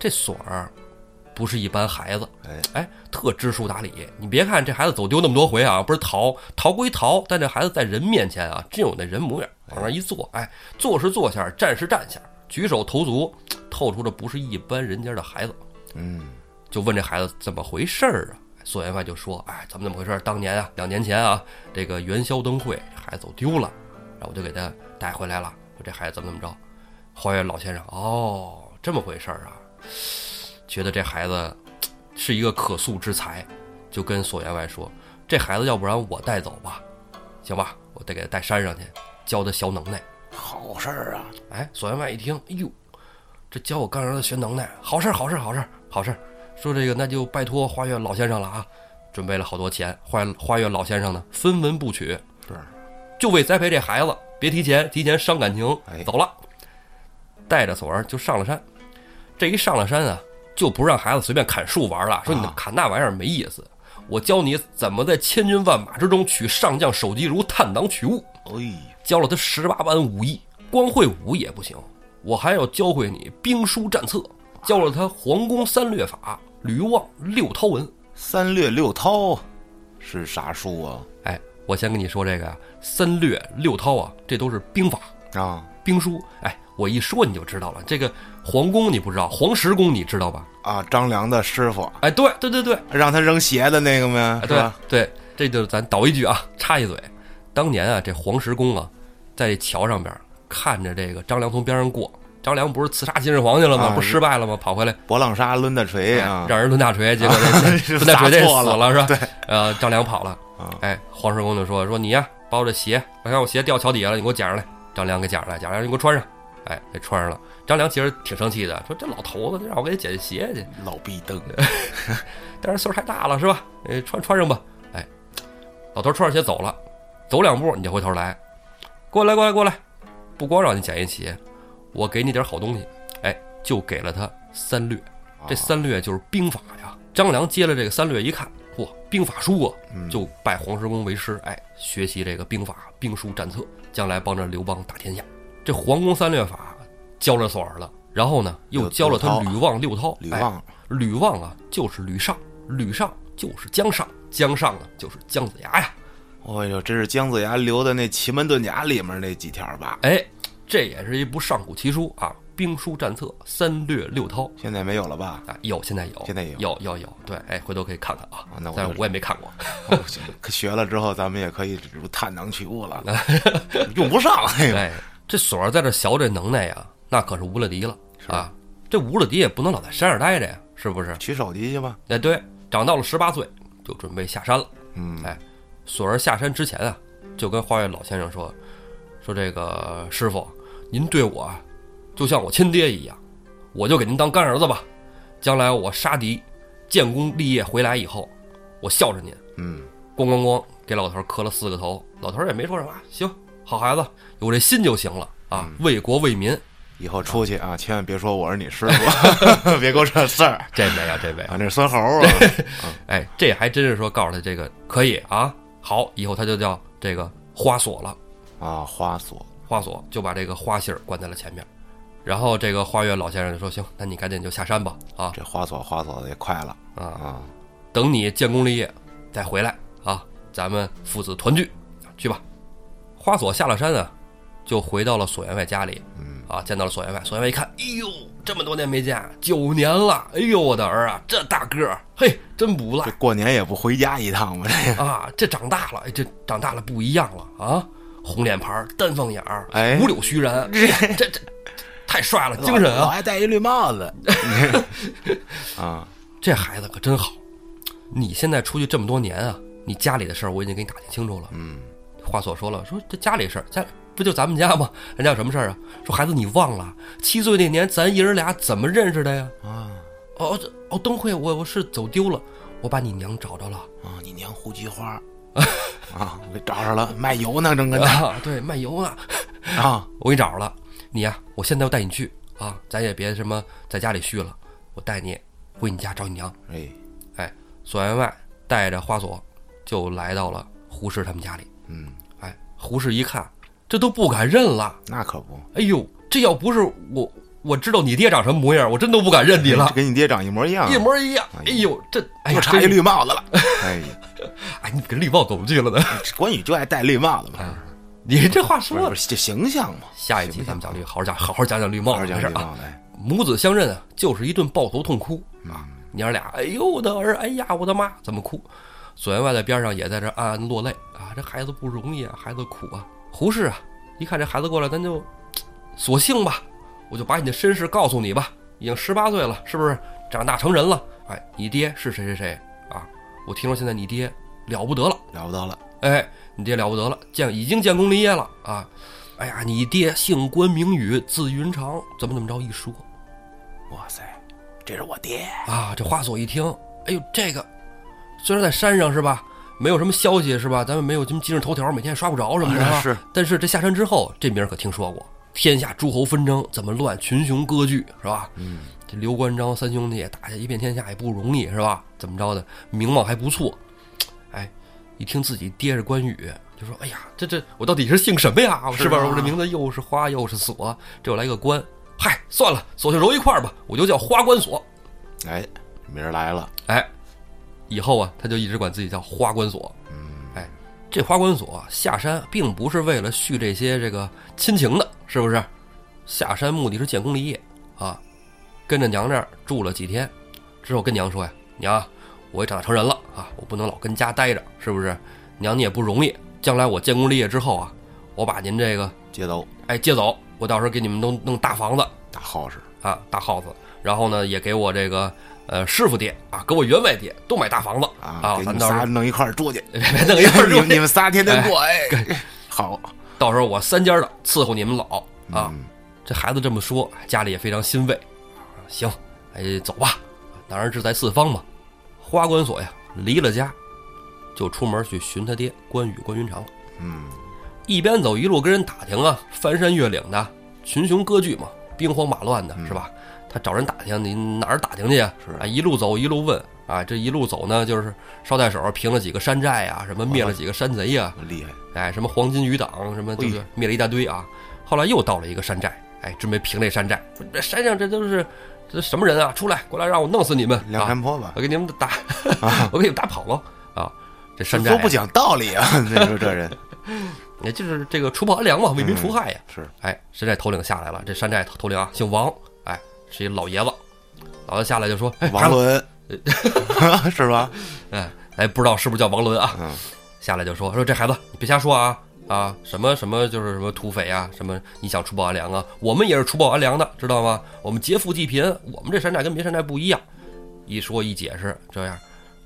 Speaker 1: 这锁儿不是一般孩子，
Speaker 2: 哎，
Speaker 1: 哎，特知书达理。你别看这孩子走丢那么多回啊，不是逃逃归逃，但这孩子在人面前啊，真有那人模样，往那儿一坐，哎，坐是坐下，站是站下，举手投足，透出的不是一般人家的孩子。
Speaker 2: 嗯，
Speaker 1: 就问这孩子怎么回事儿啊？宋员外就说：“哎，怎么怎么回事儿？当年啊，两年前啊，这个元宵灯会，这孩子走丢了，然后我就给他带回来了。说这孩子怎么怎么着？”花园老先生，哦，这么回事儿啊，觉得这孩子是一个可塑之才，就跟索员外说：“这孩子要不然我带走吧，行吧？我得给他带山上去，教他学能耐。”
Speaker 2: 好事儿啊，
Speaker 1: 哎，索员外一听，哎呦，这教我干儿子学能耐，好事儿，好事儿，好事儿，好事儿。说这个那就拜托花月老先生了啊，准备了好多钱。花花月老先生呢，分文不取，
Speaker 2: 是
Speaker 1: 就为栽培这孩子，别提钱，提钱伤感情
Speaker 2: 哎。
Speaker 1: 走了，带着锁儿就上了山。这一上了山啊，就不让孩子随便砍树玩了，说你
Speaker 2: 啊
Speaker 1: 砍那玩意儿没意思。我教你怎么在千军万马之中取上将首级如探囊取物。
Speaker 2: 哎，
Speaker 1: 教了他十八般武艺，光会武也不行，我还要教会你兵书战策，教了他皇宫三略法、吕望六韬文。
Speaker 2: 三略六韬是啥书啊？
Speaker 1: 哎，我先跟你说这个呀，三略六韬啊，这都是兵法、
Speaker 2: 啊
Speaker 1: 兵书。哎，我一说你就知道了。这个皇宫你不知道，黄石公你知道吧？
Speaker 2: 啊，张良的师傅
Speaker 1: 哎，对对对对，
Speaker 2: 让他扔鞋的那个吗？
Speaker 1: 哎对？对，这就咱倒一句啊，插一嘴，当年啊，这黄石公啊，在桥上边看着这个张良从边上过，张良不是刺杀秦始皇去了吗？
Speaker 2: 啊
Speaker 1: 不失败了吗？跑回来，
Speaker 2: 博浪沙抡大锤啊，
Speaker 1: 让人抡大锤，结果这 大锤这死
Speaker 2: 了
Speaker 1: 了是吧？
Speaker 2: 对，
Speaker 1: 呃，张良跑了
Speaker 2: 啊，
Speaker 1: 哎，黄石公就说说你呀，把我这鞋，我看我鞋掉桥底下了，你给我捡上来。张良给捡上来，捡上来你给我穿上，哎，给穿上了。张良其实挺生气的，说这老头子让我给他捡鞋去，
Speaker 2: 老逼灯，
Speaker 1: 但是岁数太大了是吧？哎，穿穿上吧。哎，老头穿上鞋走了，走两步你就回头来，过来过来过来，不光让你捡一鞋，我给你点好东西。哎，就给了他三略，这三略就是兵法呀。张良接了这个三略一看，嚯，兵法书啊，就拜黄石公为师，哎，学习这个兵法、兵书战策，将来帮着刘邦打天下。这皇宫三略法教了索尔了，然后呢，又
Speaker 2: 六
Speaker 1: 教了他吕望六韬。哎
Speaker 2: 吕望
Speaker 1: 吕望啊，就是吕尚，吕尚就是姜尚，姜尚呢，就是姜子牙呀。
Speaker 2: 哎呦，这是姜子牙留的那奇门遁甲里面那几条吧？
Speaker 1: 哎，这也是一部上古奇书啊，兵书战策三略六韬
Speaker 2: 现在没有了吧？
Speaker 1: 啊，有现在有，
Speaker 2: 现在有
Speaker 1: 有有有，对，哎，回头可以看看啊。
Speaker 2: 啊那我
Speaker 1: 但是我也没看过。
Speaker 2: 哦学了之后，咱们也可以如探囊取物了，用不上。哎呦，
Speaker 1: 哎，这锁儿在这学这能耐呀，那可是无了敌了啊！这无了敌也不能老在山上待着呀，是不是？
Speaker 2: 取手机去吧。
Speaker 1: 哎，对，长到了十八岁就准备下山了。
Speaker 2: 嗯，
Speaker 1: 哎，锁儿下山之前啊，就跟花月老先生说，说这个师傅，您对我啊，就像我亲爹一样，我就给您当干儿子吧。将来我杀敌、建功立业回来以后，我孝顺您。
Speaker 2: 嗯，
Speaker 1: 咣咣咣，给老头儿磕了四个头。老头儿也没说什么，啊行，好孩子，有这心就行了啊，为国为民。
Speaker 2: 以后出去啊，千万别说我是你师傅，别给我惹事儿
Speaker 1: 这位啊，这没有
Speaker 2: 啊！。那是孙猴啊，
Speaker 1: 哎，这还真是说告诉他这个可以啊，好，以后他就叫这个花锁了。
Speaker 2: 啊，花锁
Speaker 1: 花锁就把这个花信儿关在了前面，然后这个花月老先生就说：“行，那你赶紧就下山吧，啊
Speaker 2: 这花锁花锁的也快了
Speaker 1: 啊，
Speaker 2: 啊！
Speaker 1: 等你建功立业再回来啊，咱们父子团聚，去吧。”花锁下了山啊，就回到了索员外家里，
Speaker 2: 嗯
Speaker 1: 啊，见到了索员外。索员外一看，哎呦，这么多年没见，九年了，哎呦，我的儿啊，这大个儿，嘿，真不赖
Speaker 2: 这过年也不回家一趟吗？这个
Speaker 1: 啊，这长大了，哎，这长大了不一样了啊，红脸盘儿，丹凤眼儿，
Speaker 2: 哎
Speaker 1: 五柳须髯，这这这太帅了，精神啊！
Speaker 2: 我还戴一绿帽子 啊！
Speaker 1: 这孩子可真好。你现在出去这么多年啊，你家里的事儿我已经给你打听清楚了。
Speaker 2: 嗯，
Speaker 1: 话所说了，说这家里事儿，家不就咱们家吗？人家有什么事儿啊？说孩子你忘了，七岁那年咱爷儿俩怎么认识的呀？
Speaker 2: 啊
Speaker 1: 哦哦，灯会我我是走丢了，我把你娘找着了
Speaker 2: 啊！你娘胡菊花 啊，我给找着了，卖油呢，正跟那
Speaker 1: 啊，对，卖油呢，
Speaker 2: 啊
Speaker 1: 我给你找着了。你呀、我现在要带你去啊，咱也别什么在家里续了，我带你回你家找你娘。
Speaker 2: 哎，
Speaker 1: 哎，索员外带着花锁就来到了胡适他们家里。
Speaker 2: 嗯，
Speaker 1: 哎，胡适一看，这都不敢认了。
Speaker 2: 那可不，
Speaker 1: 哎呦，这要不是我，我知道你爹长什么模样，我真都不敢认你了
Speaker 2: 这，跟你爹长一模一样，
Speaker 1: 一模一样。哎呦，这哎呀，
Speaker 2: 差一绿帽子了。哎呀，
Speaker 1: 哎，你跟绿帽怎么去了呢？
Speaker 2: 关羽就爱戴绿帽子嘛，
Speaker 1: 你这话说的。
Speaker 2: 这形象嘛？
Speaker 1: 下一集咱们讲绿，好好讲，好好讲讲绿帽子的事啊。母子相认啊，就是一顿抱头痛哭啊！娘俩，哎呦我的儿，哎呀我的妈，怎么哭？左员外在边上也在这暗暗落泪啊！这孩子不容易啊，孩子苦啊。胡适啊，一看这孩子过来，咱就索性吧，我就把你的身世告诉你吧。已经十八岁了，是不是？长大成人了。哎，你爹是谁谁谁啊？我听说现在你爹了不得了。
Speaker 2: 了不得了，
Speaker 1: 哎，你爹了不得了，建已经建功立业了啊！哎呀，你爹姓关名羽，字云长，怎么怎么着一说
Speaker 2: 哇塞，这是我爹，
Speaker 1: 啊，这花锁一听，哎呦，这个虽然在山上是吧，没有什么消息是吧，咱们没有什么今日头条，每天也刷不着什么的啊。
Speaker 2: 是，
Speaker 1: 但是这下山之后，这名儿可听说过，天下诸侯纷争怎么乱，群雄割据是吧？
Speaker 2: 嗯，
Speaker 1: 这刘关张三兄弟打下一片天下也不容易是吧？怎么着的，名望还不错。哎，一听自己爹是关羽，就说：“哎呀，这这我到底是姓什么呀？是吧？我这名字又是花又是锁，这又来个关，嗨，算了，索性揉一块儿吧，我就叫花关锁。
Speaker 2: 哎，名儿来了，
Speaker 1: 哎，以后啊，他就一直管自己叫花关锁。哎，这花关锁下山并不是为了续这些这个亲情的，是不是？下山目的是建功立业啊，跟着娘这儿住了几天，之后跟娘说呀：“娘，我也长大成人了啊，我不能老跟家待着，是不是？娘你也不容易，将来我建功立业之后啊，我把您这个
Speaker 2: 接走
Speaker 1: 哎接走，我到时候给你们弄弄大房子，
Speaker 2: 大 house，
Speaker 1: 啊，大 house，然后呢，也给我这个呃师傅爹啊，给我员外爹都买大房子
Speaker 2: 啊，
Speaker 1: 咱到时候
Speaker 2: 仨弄一块儿住去，
Speaker 1: 弄一块儿住
Speaker 2: 你们仨天天过，哎，好
Speaker 1: 到时候我三家的伺候你们老啊。
Speaker 2: 嗯
Speaker 1: 这孩子这么说，家里也非常欣慰。啊行，哎，走吧，当然志在四方嘛。花关锁呀，离了家，就出门去寻他爹关羽关云长了。
Speaker 2: 嗯，
Speaker 1: 一边走一路跟人打听啊，翻山越岭的，群雄割据嘛，兵荒马乱的，是吧？他找人打听，你哪儿打听去啊？
Speaker 2: 是
Speaker 1: 啊，一路走一路问啊，这一路走呢，就是捎带手平了几个山寨啊，什么灭了几个山贼呀，
Speaker 2: 厉害，
Speaker 1: 哎，什么黄金余党，什么？灭了一大堆啊。后来又到了一个山寨，哎，准备平这山寨。这山上这都是这什么人啊？出来，过来，让我弄死你们！啊
Speaker 2: 梁山泊吧
Speaker 1: 我，给你们打，我给你们打 跑了啊！这山寨
Speaker 2: 不讲道理啊！你说这人
Speaker 1: 也就是这个除暴安良嘛，为民除害呀。
Speaker 2: 是
Speaker 1: 哎，山寨头领下来了，这山寨头领啊，姓王，哎，是一老爷子。老爷子下来就说：“哎，
Speaker 2: 王伦，是吧？
Speaker 1: 哎哎，不知道是不是叫王伦啊？
Speaker 2: 嗯，
Speaker 1: 下来就说说这孩子，你别瞎说啊啊！什么什么就是什么土匪啊，什么你想除暴安良啊？我们也是除暴安良的，知道吗？我们劫富济贫，我们这山寨跟别山寨不一样。一说一解释，这样，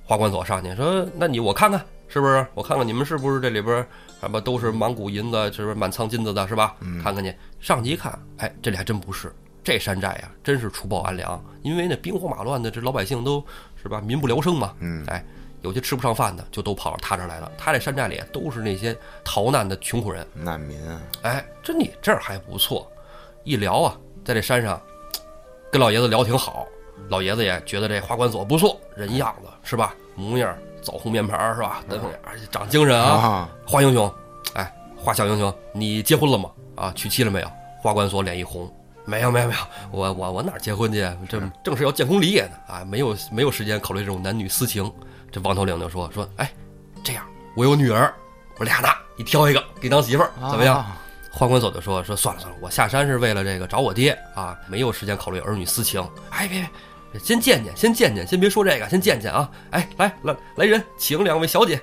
Speaker 1: 花冠所上去说：那你我看看是不是？我看看你们是不是这里边什么都是满谷银子，是不是满仓金子的，是吧？看看去，上去一看，哎，这里还真不是。这山寨呀、真是除暴安良，因为那兵荒马乱的，这老百姓都是吧，民不聊生嘛。
Speaker 2: 嗯
Speaker 1: 哎，有些吃不上饭的，就都跑到他这儿来了。他这山寨里都是那些逃难的穷苦人。
Speaker 2: 难民啊，
Speaker 1: 哎，这你这儿还不错，一聊啊，在这山上，跟老爷子聊挺好。老爷子也觉得这花关锁不错，人样子是吧？模样枣红面盘儿是吧？等而且长精神啊。
Speaker 2: 啊，
Speaker 1: 花英雄，哎，花小英雄，你结婚了吗？啊，娶妻了没有？花关锁脸一红，没有没有没有，我我我哪儿结婚去？这正是要建功立业呢啊，没有没有时间考虑这种男女私情。这王头领就说说，哎，这样我有女儿，我俩呢，你挑一个给当媳妇儿，怎么样？
Speaker 2: 啊？
Speaker 1: 花关锁就说说算了算了，我下山是为了这个找我爹啊，没有时间考虑儿女私情。哎，别别，先见见，先见见，先别说这个，先见见啊！哎，来来来人，请两位小姐。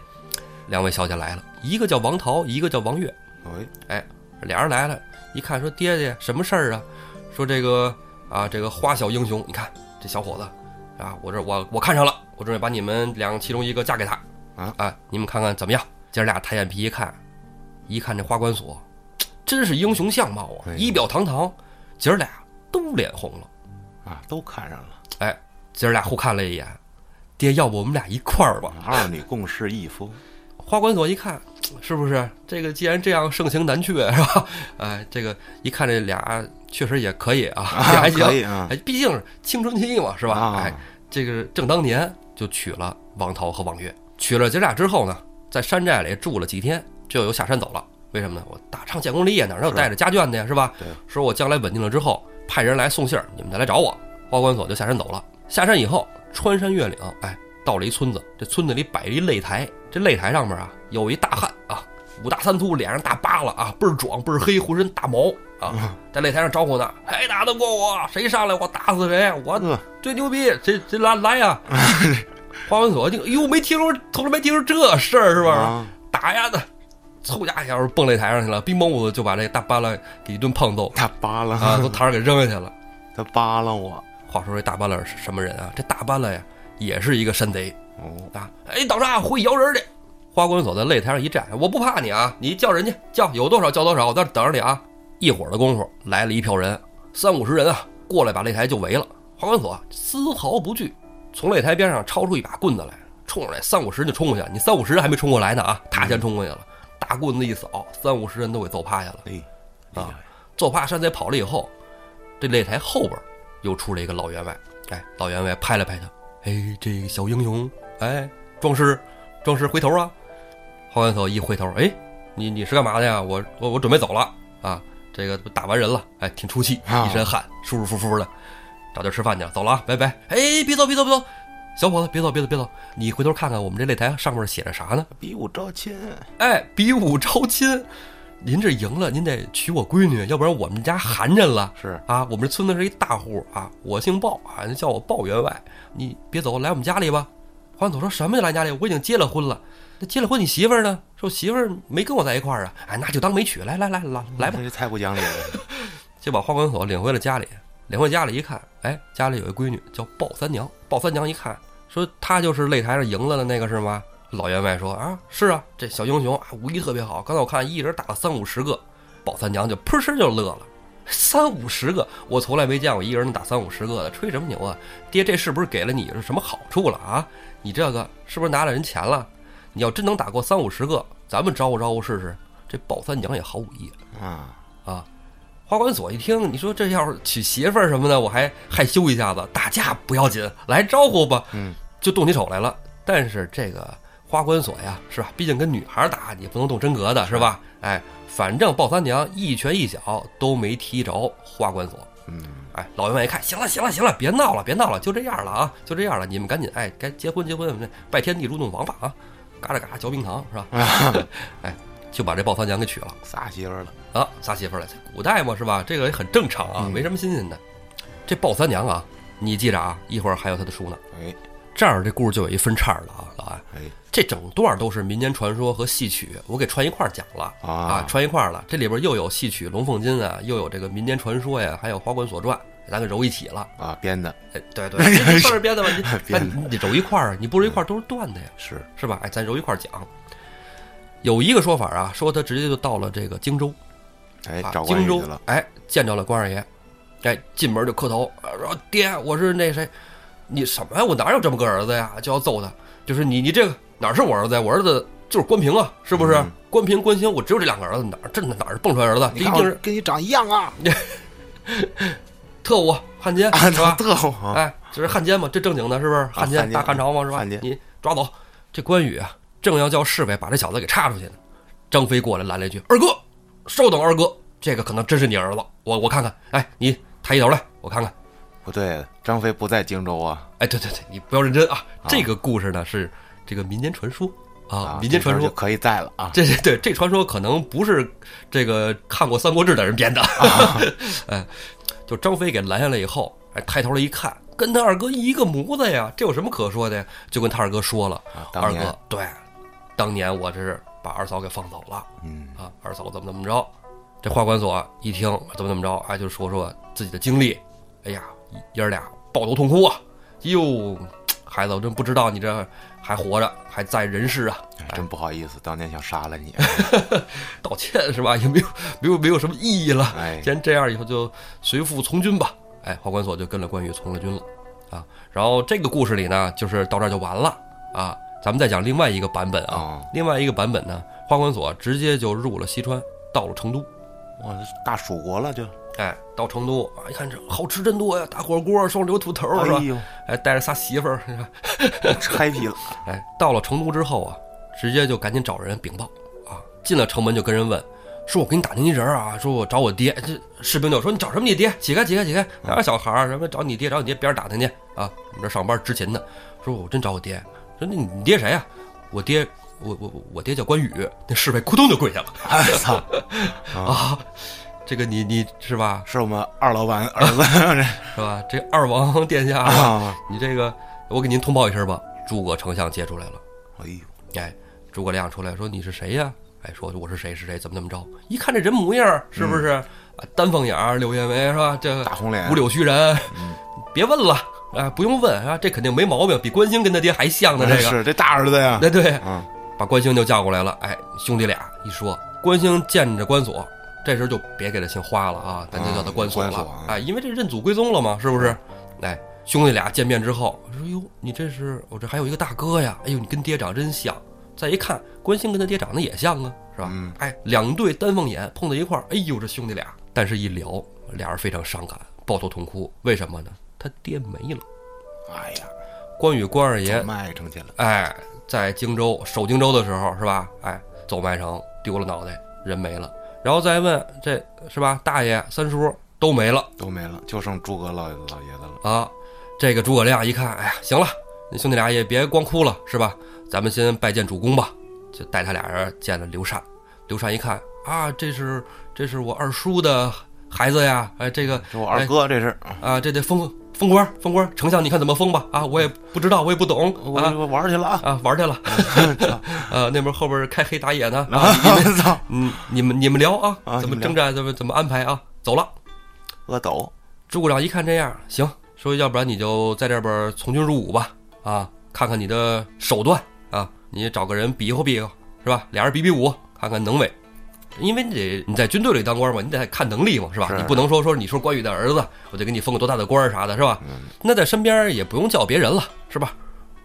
Speaker 1: 两位小姐来了，一个叫王桃，一个叫王月。
Speaker 2: 哎，
Speaker 1: 哎，俩人来了，一看说爹爹什么事儿啊？说这个啊，这个花小英雄，你看这小伙子啊，我这我我看上了，我准备把你们俩其中一个嫁给他
Speaker 2: 啊
Speaker 1: 啊，你们看看怎么样？姐儿俩抬眼皮一看，一看这花关锁，真是英雄相貌啊，
Speaker 2: 对
Speaker 1: 仪表堂堂，姐儿俩都脸红了。
Speaker 2: 啊，都看上了，
Speaker 1: 哎，姐儿俩互看了一眼，爹，要不我们俩一块儿吧？
Speaker 2: 二女共侍一夫，
Speaker 1: 花关锁一看，是不是这个？既然这样盛情难却，是吧？哎，这个一看这俩确实也可以啊，也还行
Speaker 2: 可。以啊，
Speaker 1: 哎，毕竟是青春期嘛，是吧？
Speaker 2: 啊
Speaker 1: 哎，这个正当年就娶了王涛和王月，娶了姐俩之后呢，在山寨里住了几天，就又下山走了。为什么呢？我大昌建功立业，哪有带着家眷的呀？是吧？
Speaker 2: 对，
Speaker 1: 说我将来稳定了之后，派人来送信儿，你们再来找我。花关锁就下山走了。下山以后，穿山越岭，哎，到了一村子，这村子里摆着一擂台，这擂台上面啊，有一大汉啊，五大三粗，脸上大疤了啊，倍儿壮，倍儿黑，浑身大毛啊，在擂台上招呼呢，谁打得过我？谁上来我打死谁？我
Speaker 2: 呃
Speaker 1: 最牛逼，谁谁来来呀？花文锁一听，哎呦，没听说，从来没听说这事儿是吧？
Speaker 2: 啊，
Speaker 1: 打呀的，凑家伙蹦擂台上去了，乒乓屋子就把这大巴拉给一顿胖揍
Speaker 2: 大扒拉
Speaker 1: 啊，从台上给扔下去了。
Speaker 2: 他扒拉我，
Speaker 1: 话说这大巴拉是什么人啊？这大巴拉呀，也是一个山贼
Speaker 2: 哦，
Speaker 1: 啊！哎，等着啊，会摇人的。花关锁在擂台上一站，我不怕你啊，你叫人家叫有多少叫多少，我在这等着你啊！一会儿的功夫，来了一票人，三五十人啊，过来把擂台就围了。花关锁丝毫不惧，从擂台边上抄出一把棍子来，冲着来三五十人就冲过去了。你三五十人还没冲过来呢啊，他先冲过去了，大棍子一扫，三五十人都给揍趴下了。
Speaker 2: 哎，厉
Speaker 1: 啊
Speaker 2: 害，
Speaker 1: 揍趴山贼跑了以后，这擂台后边又出来一个老员外，哎，老员外拍了拍他，哎，这个小英雄，哎，壮士，壮士回头啊，花关锁一回头，哎，你你是干嘛的呀？我我我准备走了啊，这个打完人了，哎，挺出气，
Speaker 2: 啊
Speaker 1: 一身汗，舒舒服服的，找地儿吃饭去，走了啊，拜拜。哎，别走别走别走，小伙子别走别走别走，你回头看看我们这擂台上面写着啥呢？
Speaker 2: 比武招亲，
Speaker 1: 哎，比武招亲，您这赢了，您得娶我闺女，要不然我们家寒碜了。
Speaker 2: 是
Speaker 1: 啊，我们这村子是一大户啊，我姓鲍啊，你叫我鲍员外。你别走，来我们家里吧。黄总说什么就来家里？我已经结了婚了。那结了婚，你媳妇儿呢？说媳妇儿没跟我在一块儿啊。哎，那就当没娶。来来来来来吧，
Speaker 2: 这太不讲理了。
Speaker 1: 就把花关锁领回了家里。领回家里一看，哎，家里有一闺女叫鲍三娘。鲍三娘一看，说她就是擂台上赢了的那个是吗？老员外说啊，是啊，这小英雄啊，武艺特别好。刚才我看一人打了三五十个，鲍三娘就噗嗤就乐了。三五十个，我从来没见过一个人能打三五十个的，吹什么牛啊？爹，这是不是给了你什么好处了啊？你这个是不是拿了人钱了？你要真能打过三五十个，咱们招呼招呼试试。这鲍三娘也好武艺
Speaker 2: 啊，
Speaker 1: 啊！花管所一听，你说这要是娶媳妇儿什么的，我还害羞一下子，打架不要紧，来招呼吧，
Speaker 2: 嗯，
Speaker 1: 就动起手来了。但是这个花管所呀，是吧？毕竟跟女孩打，你不能动真格的，是吧？哎，反正鲍三娘一拳一脚都没踢着花管所。
Speaker 2: 嗯，
Speaker 1: 哎，老员外一看，行了行了行了，别闹了别闹了，就这样了啊，就这样了，你们赶紧哎，该结婚结婚，拜天地入洞房吧啊，嘎啦嘎啦嚼冰糖是吧？哎，就把这鲍三娘给娶了。
Speaker 2: 仨媳妇儿了，
Speaker 1: 啊，仨媳妇儿了，古代嘛是吧？这个也很正常啊，
Speaker 2: 嗯
Speaker 1: 没什么新鲜的。这鲍三娘啊，你记着啊，一会儿还有她的书呢。
Speaker 2: 哎
Speaker 1: 这儿这故事就有一分叉了啊，老安，
Speaker 2: 哎
Speaker 1: 这整段都是民间传说和戏曲，我给串一块儿讲了
Speaker 2: 啊
Speaker 1: 串一块儿了。这里边又有戏曲《龙凤金》啊，又有这个民间传说呀，还有《花冠锁传》，咱给揉一起了。
Speaker 2: 啊，编的
Speaker 1: 哎，对对，算是编的吧？你
Speaker 2: 编
Speaker 1: 你得揉一块儿啊，你不揉一块儿都是断的呀。
Speaker 2: 是
Speaker 1: 是吧？哎，咱揉一块儿讲。有一个说法啊，说他直接就到了这个荆州，啊，
Speaker 2: 哎找
Speaker 1: 荆州
Speaker 2: 了，，
Speaker 1: 哎，见着了关二爷，哎，进门就磕头，啊说爹，我是那谁，你什么呀？我哪有这么个儿子呀？就要揍他，就是你你这个哪是我儿子呀？我儿子就是关平啊，是不是？
Speaker 2: 嗯
Speaker 1: 关平、关兴，我只有这两个儿子，哪儿这哪儿蹦出来儿子？一定是
Speaker 2: 跟你长一样啊，
Speaker 1: 特务汉奸，
Speaker 2: 啊，
Speaker 1: 是吧？
Speaker 2: 特务啊，
Speaker 1: 哎，这是汉奸嘛，这正经的，是不是？汉奸，大汉朝嘛，是吧？
Speaker 2: 汉奸
Speaker 1: 你抓走这关羽啊，正要叫侍卫把这小子给插出去呢，张飞过来拦了一句：“二哥，稍等，二哥，这个可能真是你儿子，我我看看。哎，你抬起头来，我看看。
Speaker 2: 不对，张飞不在荆州啊，
Speaker 1: 哎，对对对，你不要认真啊。这个故事呢是这个民间传说啊
Speaker 2: 啊，，
Speaker 1: 民间传说。
Speaker 2: 就可以在了啊，
Speaker 1: 这这对这传说可能不是这个看过《三国志》的人编的，哎，就张飞给拦下来以后，哎，抬头来一看，跟他二哥一个模子呀，这有什么可说的呀？就跟他二哥说了，
Speaker 2: 啊，
Speaker 1: 二哥，对，当年我这是把二嫂给放走了
Speaker 2: 嗯
Speaker 1: 啊，二嫂怎么怎么着？这花管所一听怎么怎么着，哎，就说说自己的经历。哎呀，爷儿俩抱头痛哭啊！哟，孩子，我真不知道你这还活着，还在人世啊！
Speaker 2: 哎真不好意思，当年想杀了你，
Speaker 1: 道歉是吧？也没有没有没有什么意义了。
Speaker 2: 哎
Speaker 1: 既然这样，以后就随父从军吧。哎，花关锁就跟了关羽从了军了啊。然后这个故事里呢，就是到这儿就完了啊。咱们再讲另外一个版本啊，
Speaker 2: 啊，
Speaker 1: 另外一个版本呢，花关锁直接就入了西川，到了成都。
Speaker 2: 哇，这大蜀国了就，
Speaker 1: 哎，到成都啊，一看这好吃真多呀，大火锅、双流土头是吧
Speaker 2: 哎？呦，
Speaker 1: 哎，带着仨媳妇儿？
Speaker 2: 嗨皮了，
Speaker 1: 哎，到了成都之后啊，直接就赶紧找人禀报啊，进了城门就跟人问，说我给你打听一人啊，说我找我爹，这士兵就说你找什么你爹？起开起开起开，哪有小孩儿什么找你爹找你爹，别人打听去啊，我们这上班执勤的，说我真找我爹，说那你你爹谁呀、我爹。我我我爹叫关羽，那侍卫咕咚就跪下了
Speaker 2: 哎操，
Speaker 1: 啊！这个你你是吧
Speaker 2: 是我们二老板儿子
Speaker 1: 是吧？这二王殿下，
Speaker 2: 啊，
Speaker 1: 你这个我给您通报一声吧。诸葛丞相接出来了，
Speaker 2: 哎呦，
Speaker 1: 哎，诸葛亮出来说你是谁呀？哎，说我是谁是谁，怎么怎么着？一看这人模样，是不是、啊？丹凤眼儿，柳叶眉是吧？这
Speaker 2: 大红脸
Speaker 1: 五柳须人，别问了，啊，不用问啊，这肯定没毛病，比关兴跟他爹还像呢。这个，
Speaker 2: 哎是这大儿子呀，
Speaker 1: 对对，
Speaker 2: 嗯，
Speaker 1: 把关兴就叫过来了。哎，兄弟俩一说，关兴见着关索，这时候就别给他姓花了啊，咱就叫他关索了。
Speaker 2: 啊
Speaker 1: 哎，因为这认祖归宗了嘛，是不是？哎，兄弟俩见面之后说：“哟，你这是我这还有一个大哥呀！哎呦，你跟爹长真像。”再一看，关兴跟他爹长得也像啊，是吧？
Speaker 2: 嗯
Speaker 1: 哎，两对丹凤眼碰到一块儿，哎呦，这兄弟俩，但是一聊，俩人非常伤感，抱头痛哭。为什么呢？他爹没了。
Speaker 2: 哎呀，
Speaker 1: 关羽关二爷
Speaker 2: 走麦城去了，
Speaker 1: 哎，在荆州守荆州的时候是吧？哎，走麦城丢了脑袋，人没了。然后再问这是吧？大爷三叔都没了，
Speaker 2: 都没了，就剩诸葛老爷老爷子了
Speaker 1: 啊。这个诸葛亮一看，哎呀，行了，你兄弟俩也别光哭了是吧？咱们先拜见主公吧，就带他俩人见了刘禅。刘禅一看啊，这是这是我二叔的孩子呀，哎，这个是
Speaker 2: 我二哥这是
Speaker 1: 啊，这得封。封官，封官，丞相，你看怎么封吧？啊，我也不知道，我也不懂。
Speaker 2: 我我玩去了啊，
Speaker 1: 啊，玩去了。呃，那边后边开黑打野呢。啊，嗯，你们 你们聊啊，怎么征战，怎么怎么安排啊？走了。
Speaker 2: 阿斗，
Speaker 1: 诸葛亮一看这样，行，说要不然你就在这边从军入伍吧。啊，看看你的手段啊，你找个人比划比划，是吧？俩人比比武，看看能为。因为你得你在军队里当官嘛，你得看能力嘛，是吧？你不能说说你说关羽的儿子，我就给你封个多大的官啥的，是吧？那在身边也不用叫别人了，是吧？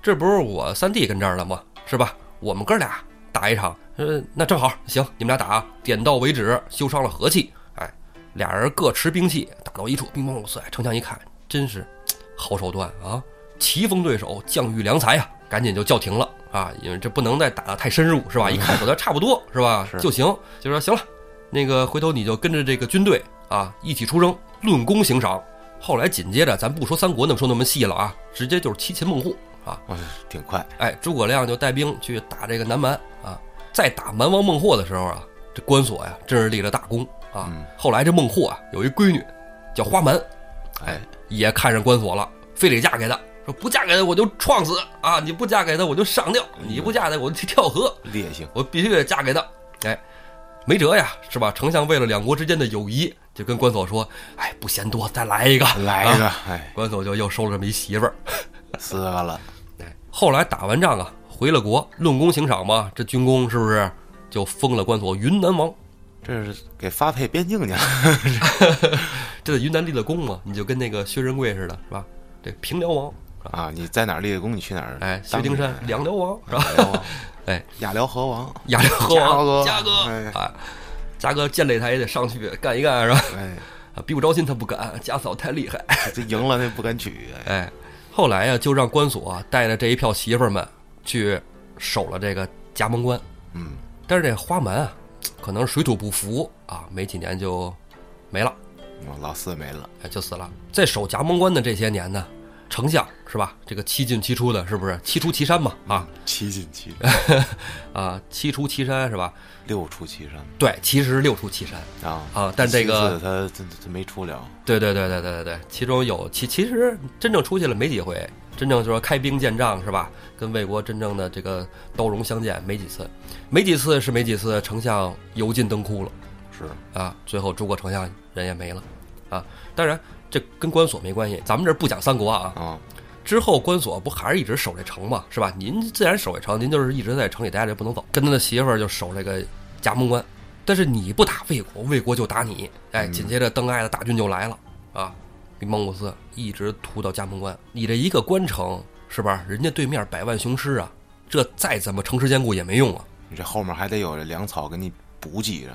Speaker 1: 这不是我三弟跟这儿了吗？是吧？我们哥俩打一场，呃，那正好行，你们俩打，点到为止，休伤了和气。哎，俩人各持兵器，打到一处，兵乓五四。丞相一看，真是好手段啊！棋逢对手，将遇良才啊！赶紧就叫停了。啊，因为这不能再打得太深入，是吧？一看手段差不多，是吧？就行，就说行了。那个回头你就跟着这个军队啊，一起出征，论功行赏。后来紧接着，咱不说三国那么说那么细了啊，直接就是七擒孟获啊，
Speaker 2: 挺快。
Speaker 1: 哎，诸葛亮就带兵去打这个南蛮啊，在打蛮王孟获的时候啊，这关索呀真是立了大功啊。后来这孟获啊有一闺女叫花蛮，哎，也看上关索了，非得嫁给他。说不嫁给他我就撞死啊！你不嫁给他我就上吊，你不嫁给他我就去跳河。
Speaker 2: 烈性，
Speaker 1: 我必须得嫁给他。哎，没辙呀，是吧？丞相为了两国之间的友谊，就跟关索说：“哎，不嫌多，再来一个，
Speaker 2: 来一个。”哎，
Speaker 1: 关索就又收了这么一媳妇儿，
Speaker 2: 四个了。
Speaker 1: 哎，后来打完仗啊，回了国，论功行赏嘛，这军功是不是就封了关索云南王？
Speaker 2: 这是给发配边境去了。
Speaker 1: 这在云南立了功嘛？你就跟那个薛仁贵似的，是吧？这平辽王。
Speaker 2: 啊！你在哪儿立的功？你去哪儿？
Speaker 1: 哎，薛丁山两辽王是吧？哎，
Speaker 2: 亚辽河王，
Speaker 1: 亚辽河王，嘉
Speaker 2: 哥，
Speaker 1: 哎，嘉哥建擂台也得上去干一干是吧？哎，比武招亲他不敢，家嫂太厉害，
Speaker 2: 这赢了他不敢娶。
Speaker 1: 哎，后来呀，就让关索带着这一票媳妇儿们去守了这个夹门关。
Speaker 2: 嗯，
Speaker 1: 但是这花蛮啊，可能水土不服啊，没几年就没了。
Speaker 2: 老四没了，
Speaker 1: 哎，就死了。在守夹门关的这些年呢。丞相是吧？这个七进七出的，是不是七出祁山嘛？啊，
Speaker 2: 七进七，
Speaker 1: 啊，七出祁山是吧？
Speaker 2: 六出祁山，
Speaker 1: 对，其实是六出祁山
Speaker 2: 啊
Speaker 1: 啊！但这个
Speaker 2: 他他他没出了。
Speaker 1: 对对对对对对对，其中有其其实真正出去了没几回，真正就说开兵见仗是吧？跟魏国真正的这个刀戎相见没几次，没几次是没几次，丞相油尽灯枯了，
Speaker 2: 是
Speaker 1: 啊，最后诸葛丞相人也没了，啊，当然。这跟关索没关系，咱们这不讲三国啊。
Speaker 2: 啊，
Speaker 1: 之后关索不还是一直守这城吗？是吧？您自然守这城，您就是一直在城里待着，不能走。跟他的媳妇儿就守这个夹门关，但是你不打魏国，魏国就打你。哎，紧接着邓艾的大军就来了啊，兵蒙古斯一直突到夹门关。你这一个关城是吧？人家对面百万雄师啊，这再怎么城池坚固也没用啊。
Speaker 2: 你这后面还得有这粮草给你补给着。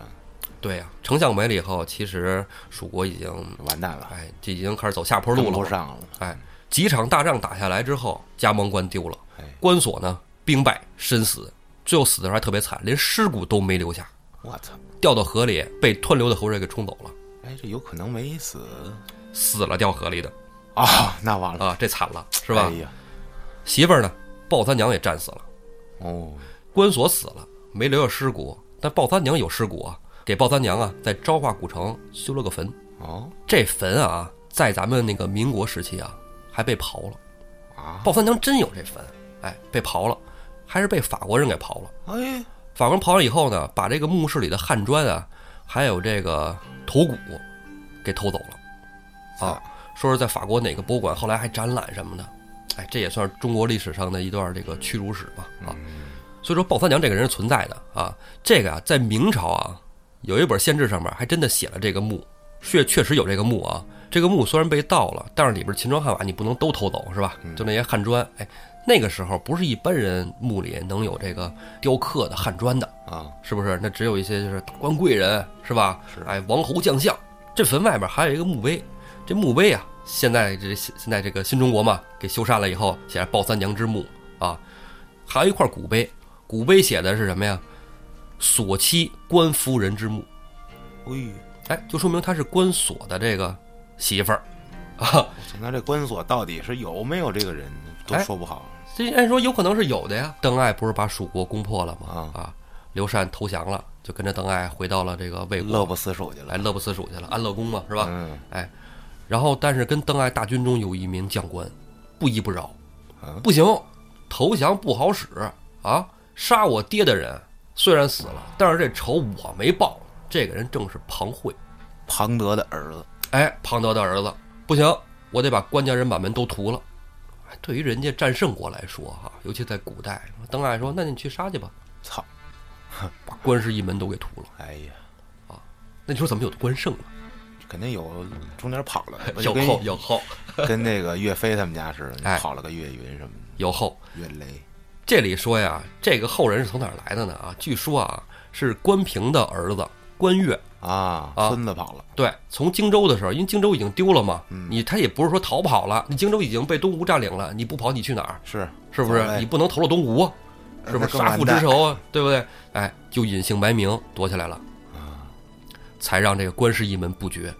Speaker 1: 对呀，丞相没了以后，其实蜀国已经
Speaker 2: 完蛋了，
Speaker 1: 哎，就已经开始走下坡路了。
Speaker 2: 不上了，
Speaker 1: 哎，几场大仗打下来之后，葭萌关丢了，关索呢兵败身死，最后死的时候还特别惨，连尸骨都没留下。
Speaker 2: 我操，
Speaker 1: 掉到河里，被湍流的河水给冲走了。
Speaker 2: 哎，这有可能没死，
Speaker 1: 死了掉河里的。
Speaker 2: 啊，那完了
Speaker 1: 啊，这惨了，是吧？
Speaker 2: 哎呀，
Speaker 1: 媳妇儿呢？鲍三娘也战死了。
Speaker 2: 哦，
Speaker 1: 关索死了，没留下尸骨，但鲍三娘有尸骨啊。给鲍三娘啊，在昭化古城修了个坟。
Speaker 2: 哦，
Speaker 1: 这坟啊，在咱们那个民国时期啊，还被刨了。
Speaker 2: 啊，
Speaker 1: 鲍三娘真有这坟，哎，被刨了，还是被法国人给刨了。
Speaker 2: 哎，
Speaker 1: 法国人刨了以后呢，把这个墓室里的汉砖啊，还有这个头骨，给偷走了。啊，说是在法国哪个博物馆，后来还展览什么的。哎，这也算是中国历史上的一段这个屈辱史吧。啊，所以说鲍三娘这个人是存在的啊。这个啊，在明朝啊。有一本县志上面还真的写了这个墓，确确实有这个墓啊。这个墓虽然被盗了，但是里边秦砖汉瓦你不能都偷走是吧？就那些汉砖，哎，那个时候不是一般人墓里能有这个雕刻的汉砖的
Speaker 2: 啊，
Speaker 1: 是不是？那只有一些就是达官贵人是吧？
Speaker 2: 是，
Speaker 1: 哎，王侯将相。这坟外边还有一个墓碑，这墓碑啊，现在这现现在这个新中国嘛，给修缮了以后写着“鲍三娘之墓”啊。还有一块古碑，古碑写的是什么呀？锁妻关夫人之墓。
Speaker 2: 哎
Speaker 1: 就说明他是关锁的这个媳妇儿啊。
Speaker 2: 那这关锁到底是有没有这个人，都
Speaker 1: 哎
Speaker 2: 说不好。
Speaker 1: 这按说有可能是有的呀。邓艾不是把蜀国攻破了吗？
Speaker 2: 啊
Speaker 1: 啊，刘禅投降了，就跟着邓艾回到了这个魏国，
Speaker 2: 乐不思蜀去了
Speaker 1: 来，乐不思蜀去了，安乐宫嘛，是吧？
Speaker 2: 嗯，
Speaker 1: 哎，然后但是跟邓艾大军中有一名将官不依不饶
Speaker 2: 嗯，
Speaker 1: 不行，投降不好使啊！杀我爹的人虽然死了，但是这仇我没报。这个人正是庞会，
Speaker 2: 庞德的儿子。
Speaker 1: 哎，庞德的儿子，不行，我得把关家人把门都屠了。哎，对于人家战胜国来说，哈，尤其在古代，邓艾说：“那你去杀去吧，
Speaker 2: 操！
Speaker 1: 把关氏一门都给屠了。
Speaker 2: 哎呀，”啊
Speaker 1: 那你说怎么有的关胜呢？
Speaker 2: 肯定有中间跑了，
Speaker 1: 有后有后
Speaker 2: 跟跟那个岳飞他们家似
Speaker 1: 哎
Speaker 2: 的，跑了个岳云什么的，
Speaker 1: 有后。
Speaker 2: 岳雷。
Speaker 1: 这里说呀，这个后人是从哪儿来的呢？啊，据说啊是关平的儿子关岳。
Speaker 2: 啊，
Speaker 1: 啊
Speaker 2: 孙子跑了，
Speaker 1: 对，从荆州的时候，因为荆州已经丢了嘛，你他也不是说逃跑了，你荆州已经被东吴占领了，你不跑你去哪儿？
Speaker 2: 是
Speaker 1: 是不是？
Speaker 2: 哎
Speaker 1: 你不能投了东吴，是不是杀父之仇啊？对不对？哎，就隐姓埋名躲起来了，才让这个关氏一门不绝。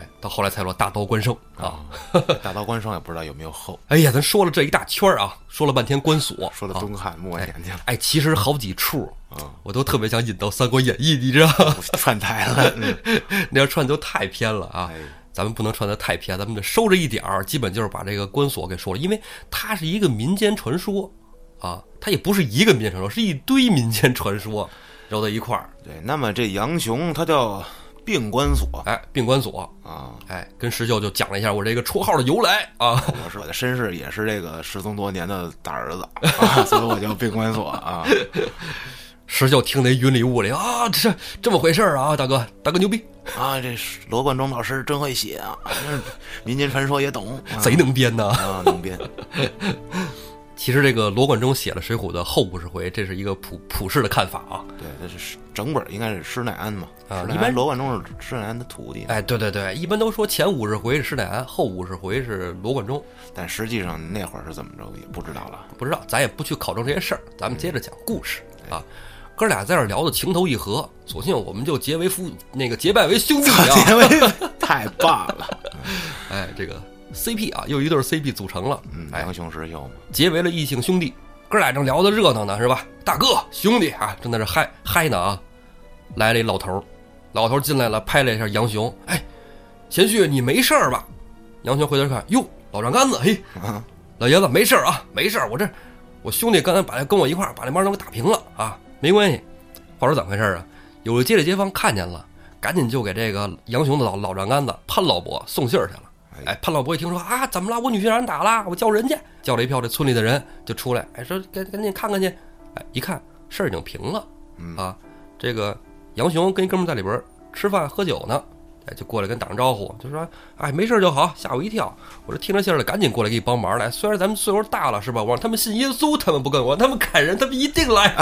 Speaker 1: 哎，到后来才说大刀关胜啊。
Speaker 2: 大刀关胜也不知道有没有后，
Speaker 1: 哎呀，咱说了这一大圈儿啊，说了半天关锁，
Speaker 2: 说了
Speaker 1: 啊
Speaker 2: 东汉末年去了，
Speaker 1: 哎，其实好几处
Speaker 2: 啊，
Speaker 1: 我都特别想引到《三国演义》，你知道吗？
Speaker 2: 串台了。嗯
Speaker 1: 那要串就太偏了啊
Speaker 2: 哎！
Speaker 1: 咱们不能串得太偏，咱们得收着一点儿，基本就是把这个关锁给说了，因为它是一个民间传说啊，它也不是一个民间传说，是一堆民间传说揉在一块儿。
Speaker 2: 对，那么这杨雄他叫并关所
Speaker 1: 哎，病关所，
Speaker 2: 啊，
Speaker 1: 哎，跟石秀就讲了一下我这个绰号的由来啊。
Speaker 2: 我是我的身世也是这个失踪多年的大儿子 啊，所以我叫病关所啊。
Speaker 1: 石秀听得云里雾里啊，这这么回事啊，大哥，大哥牛逼，
Speaker 2: 啊，这是罗贯中老师真会写啊，民间传说也懂，啊
Speaker 1: 贼能编呐。
Speaker 2: 啊，能编。
Speaker 1: 其实这个罗贯中写了《水浒》的后五十回，这是一个普普世的看法啊。
Speaker 2: 对，这是整本应该是施耐庵嘛，
Speaker 1: 啊一般
Speaker 2: 罗贯中是施耐庵的徒弟，
Speaker 1: 哎，对对对，一般都说前五十回是施耐庵，后五十回是罗贯中。
Speaker 2: 但实际上那会儿是怎么着也不知道了。
Speaker 1: 不知道，咱也不去考证这些事儿，咱们接着讲故事啊。哥俩在这儿聊的情投意合，索性我们就结为夫，那个结拜为兄弟
Speaker 2: 太棒了，
Speaker 1: 哎，这个 CP 啊，又一对 CP 组成了，
Speaker 2: 嗯，
Speaker 1: 哎，
Speaker 2: 杨雄师秀嘛，
Speaker 1: 结为了异姓兄弟。哥俩正聊得热闹呢，是吧？大哥，兄弟啊，正在这嗨嗨呢啊！来了一老头儿，老头儿进来了，拍了一下杨雄，哎，贤婿你没事儿吧？杨雄回头看，哟，老丈杆子，嘿，
Speaker 2: 啊
Speaker 1: 老爷子没事儿啊，没事儿，我这我兄弟刚才把跟我一块儿把那帮人都给打平了啊，没关系。话说怎么回事儿啊？有个街里街坊看见了，赶紧就给这个杨雄的老老丈杆子潘老伯送信儿去了。哎，潘老伯一听说啊，怎么了？我女婿让人打了，我叫人去，叫了一票这村里的人就出来，哎，说赶赶紧看看去。哎，一看事儿已经平了，啊，这个杨雄跟一哥们儿在里边儿吃饭喝酒呢，哎，就过来跟打声招呼，就说哎没事儿就好，吓我一跳。我这听着信儿了，赶紧过来给你帮忙来。虽然咱们岁数大了是吧？我让他们信耶稣，他们不跟我，他们砍人，他们一定来。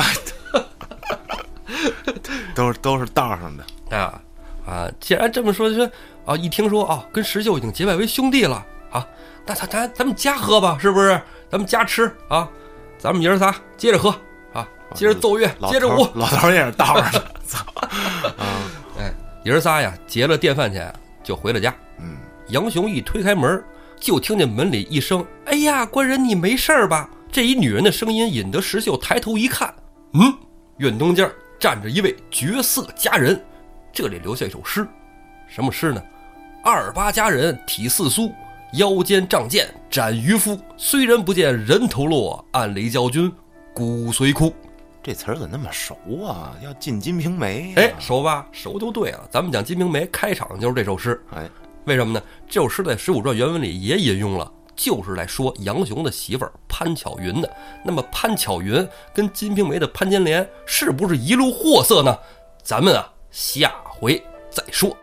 Speaker 2: 都是都是道上的，
Speaker 1: 啊啊！既然这么说，就说啊，一听说啊，跟石秀已经结拜为兄弟了啊，那咱咱咱们家喝吧，是不是？咱们家吃啊，咱们爷儿仨接着喝啊，接着奏乐，接着舞。
Speaker 2: 老头儿也是道上的，操，
Speaker 1: 哎，爷儿仨呀，结了电饭钱就回了家。
Speaker 2: 嗯，
Speaker 1: 杨雄一推开门，就听见门里一声：“哎呀，官人你没事儿吧？”这一女人的声音引得石秀抬头一看，嗯，院东间站着一位绝色佳人，这里留下一首诗，什么诗呢？二八佳人体似酥，腰间仗剑斩渔夫。虽然不见人头落，暗里教君骨髓枯。
Speaker 2: 这词儿怎么那么熟啊？要进《金瓶梅》
Speaker 1: 哎，熟吧？熟就对了。咱们讲《金瓶梅》开场就是这首诗，
Speaker 2: 哎，
Speaker 1: 为什么呢？这首诗在《水浒传》原文里也引用了，就是来说杨雄的媳妇儿潘巧云的。那么潘巧云跟《金瓶梅》的潘金莲是不是一路货色呢？咱们啊，下回再说。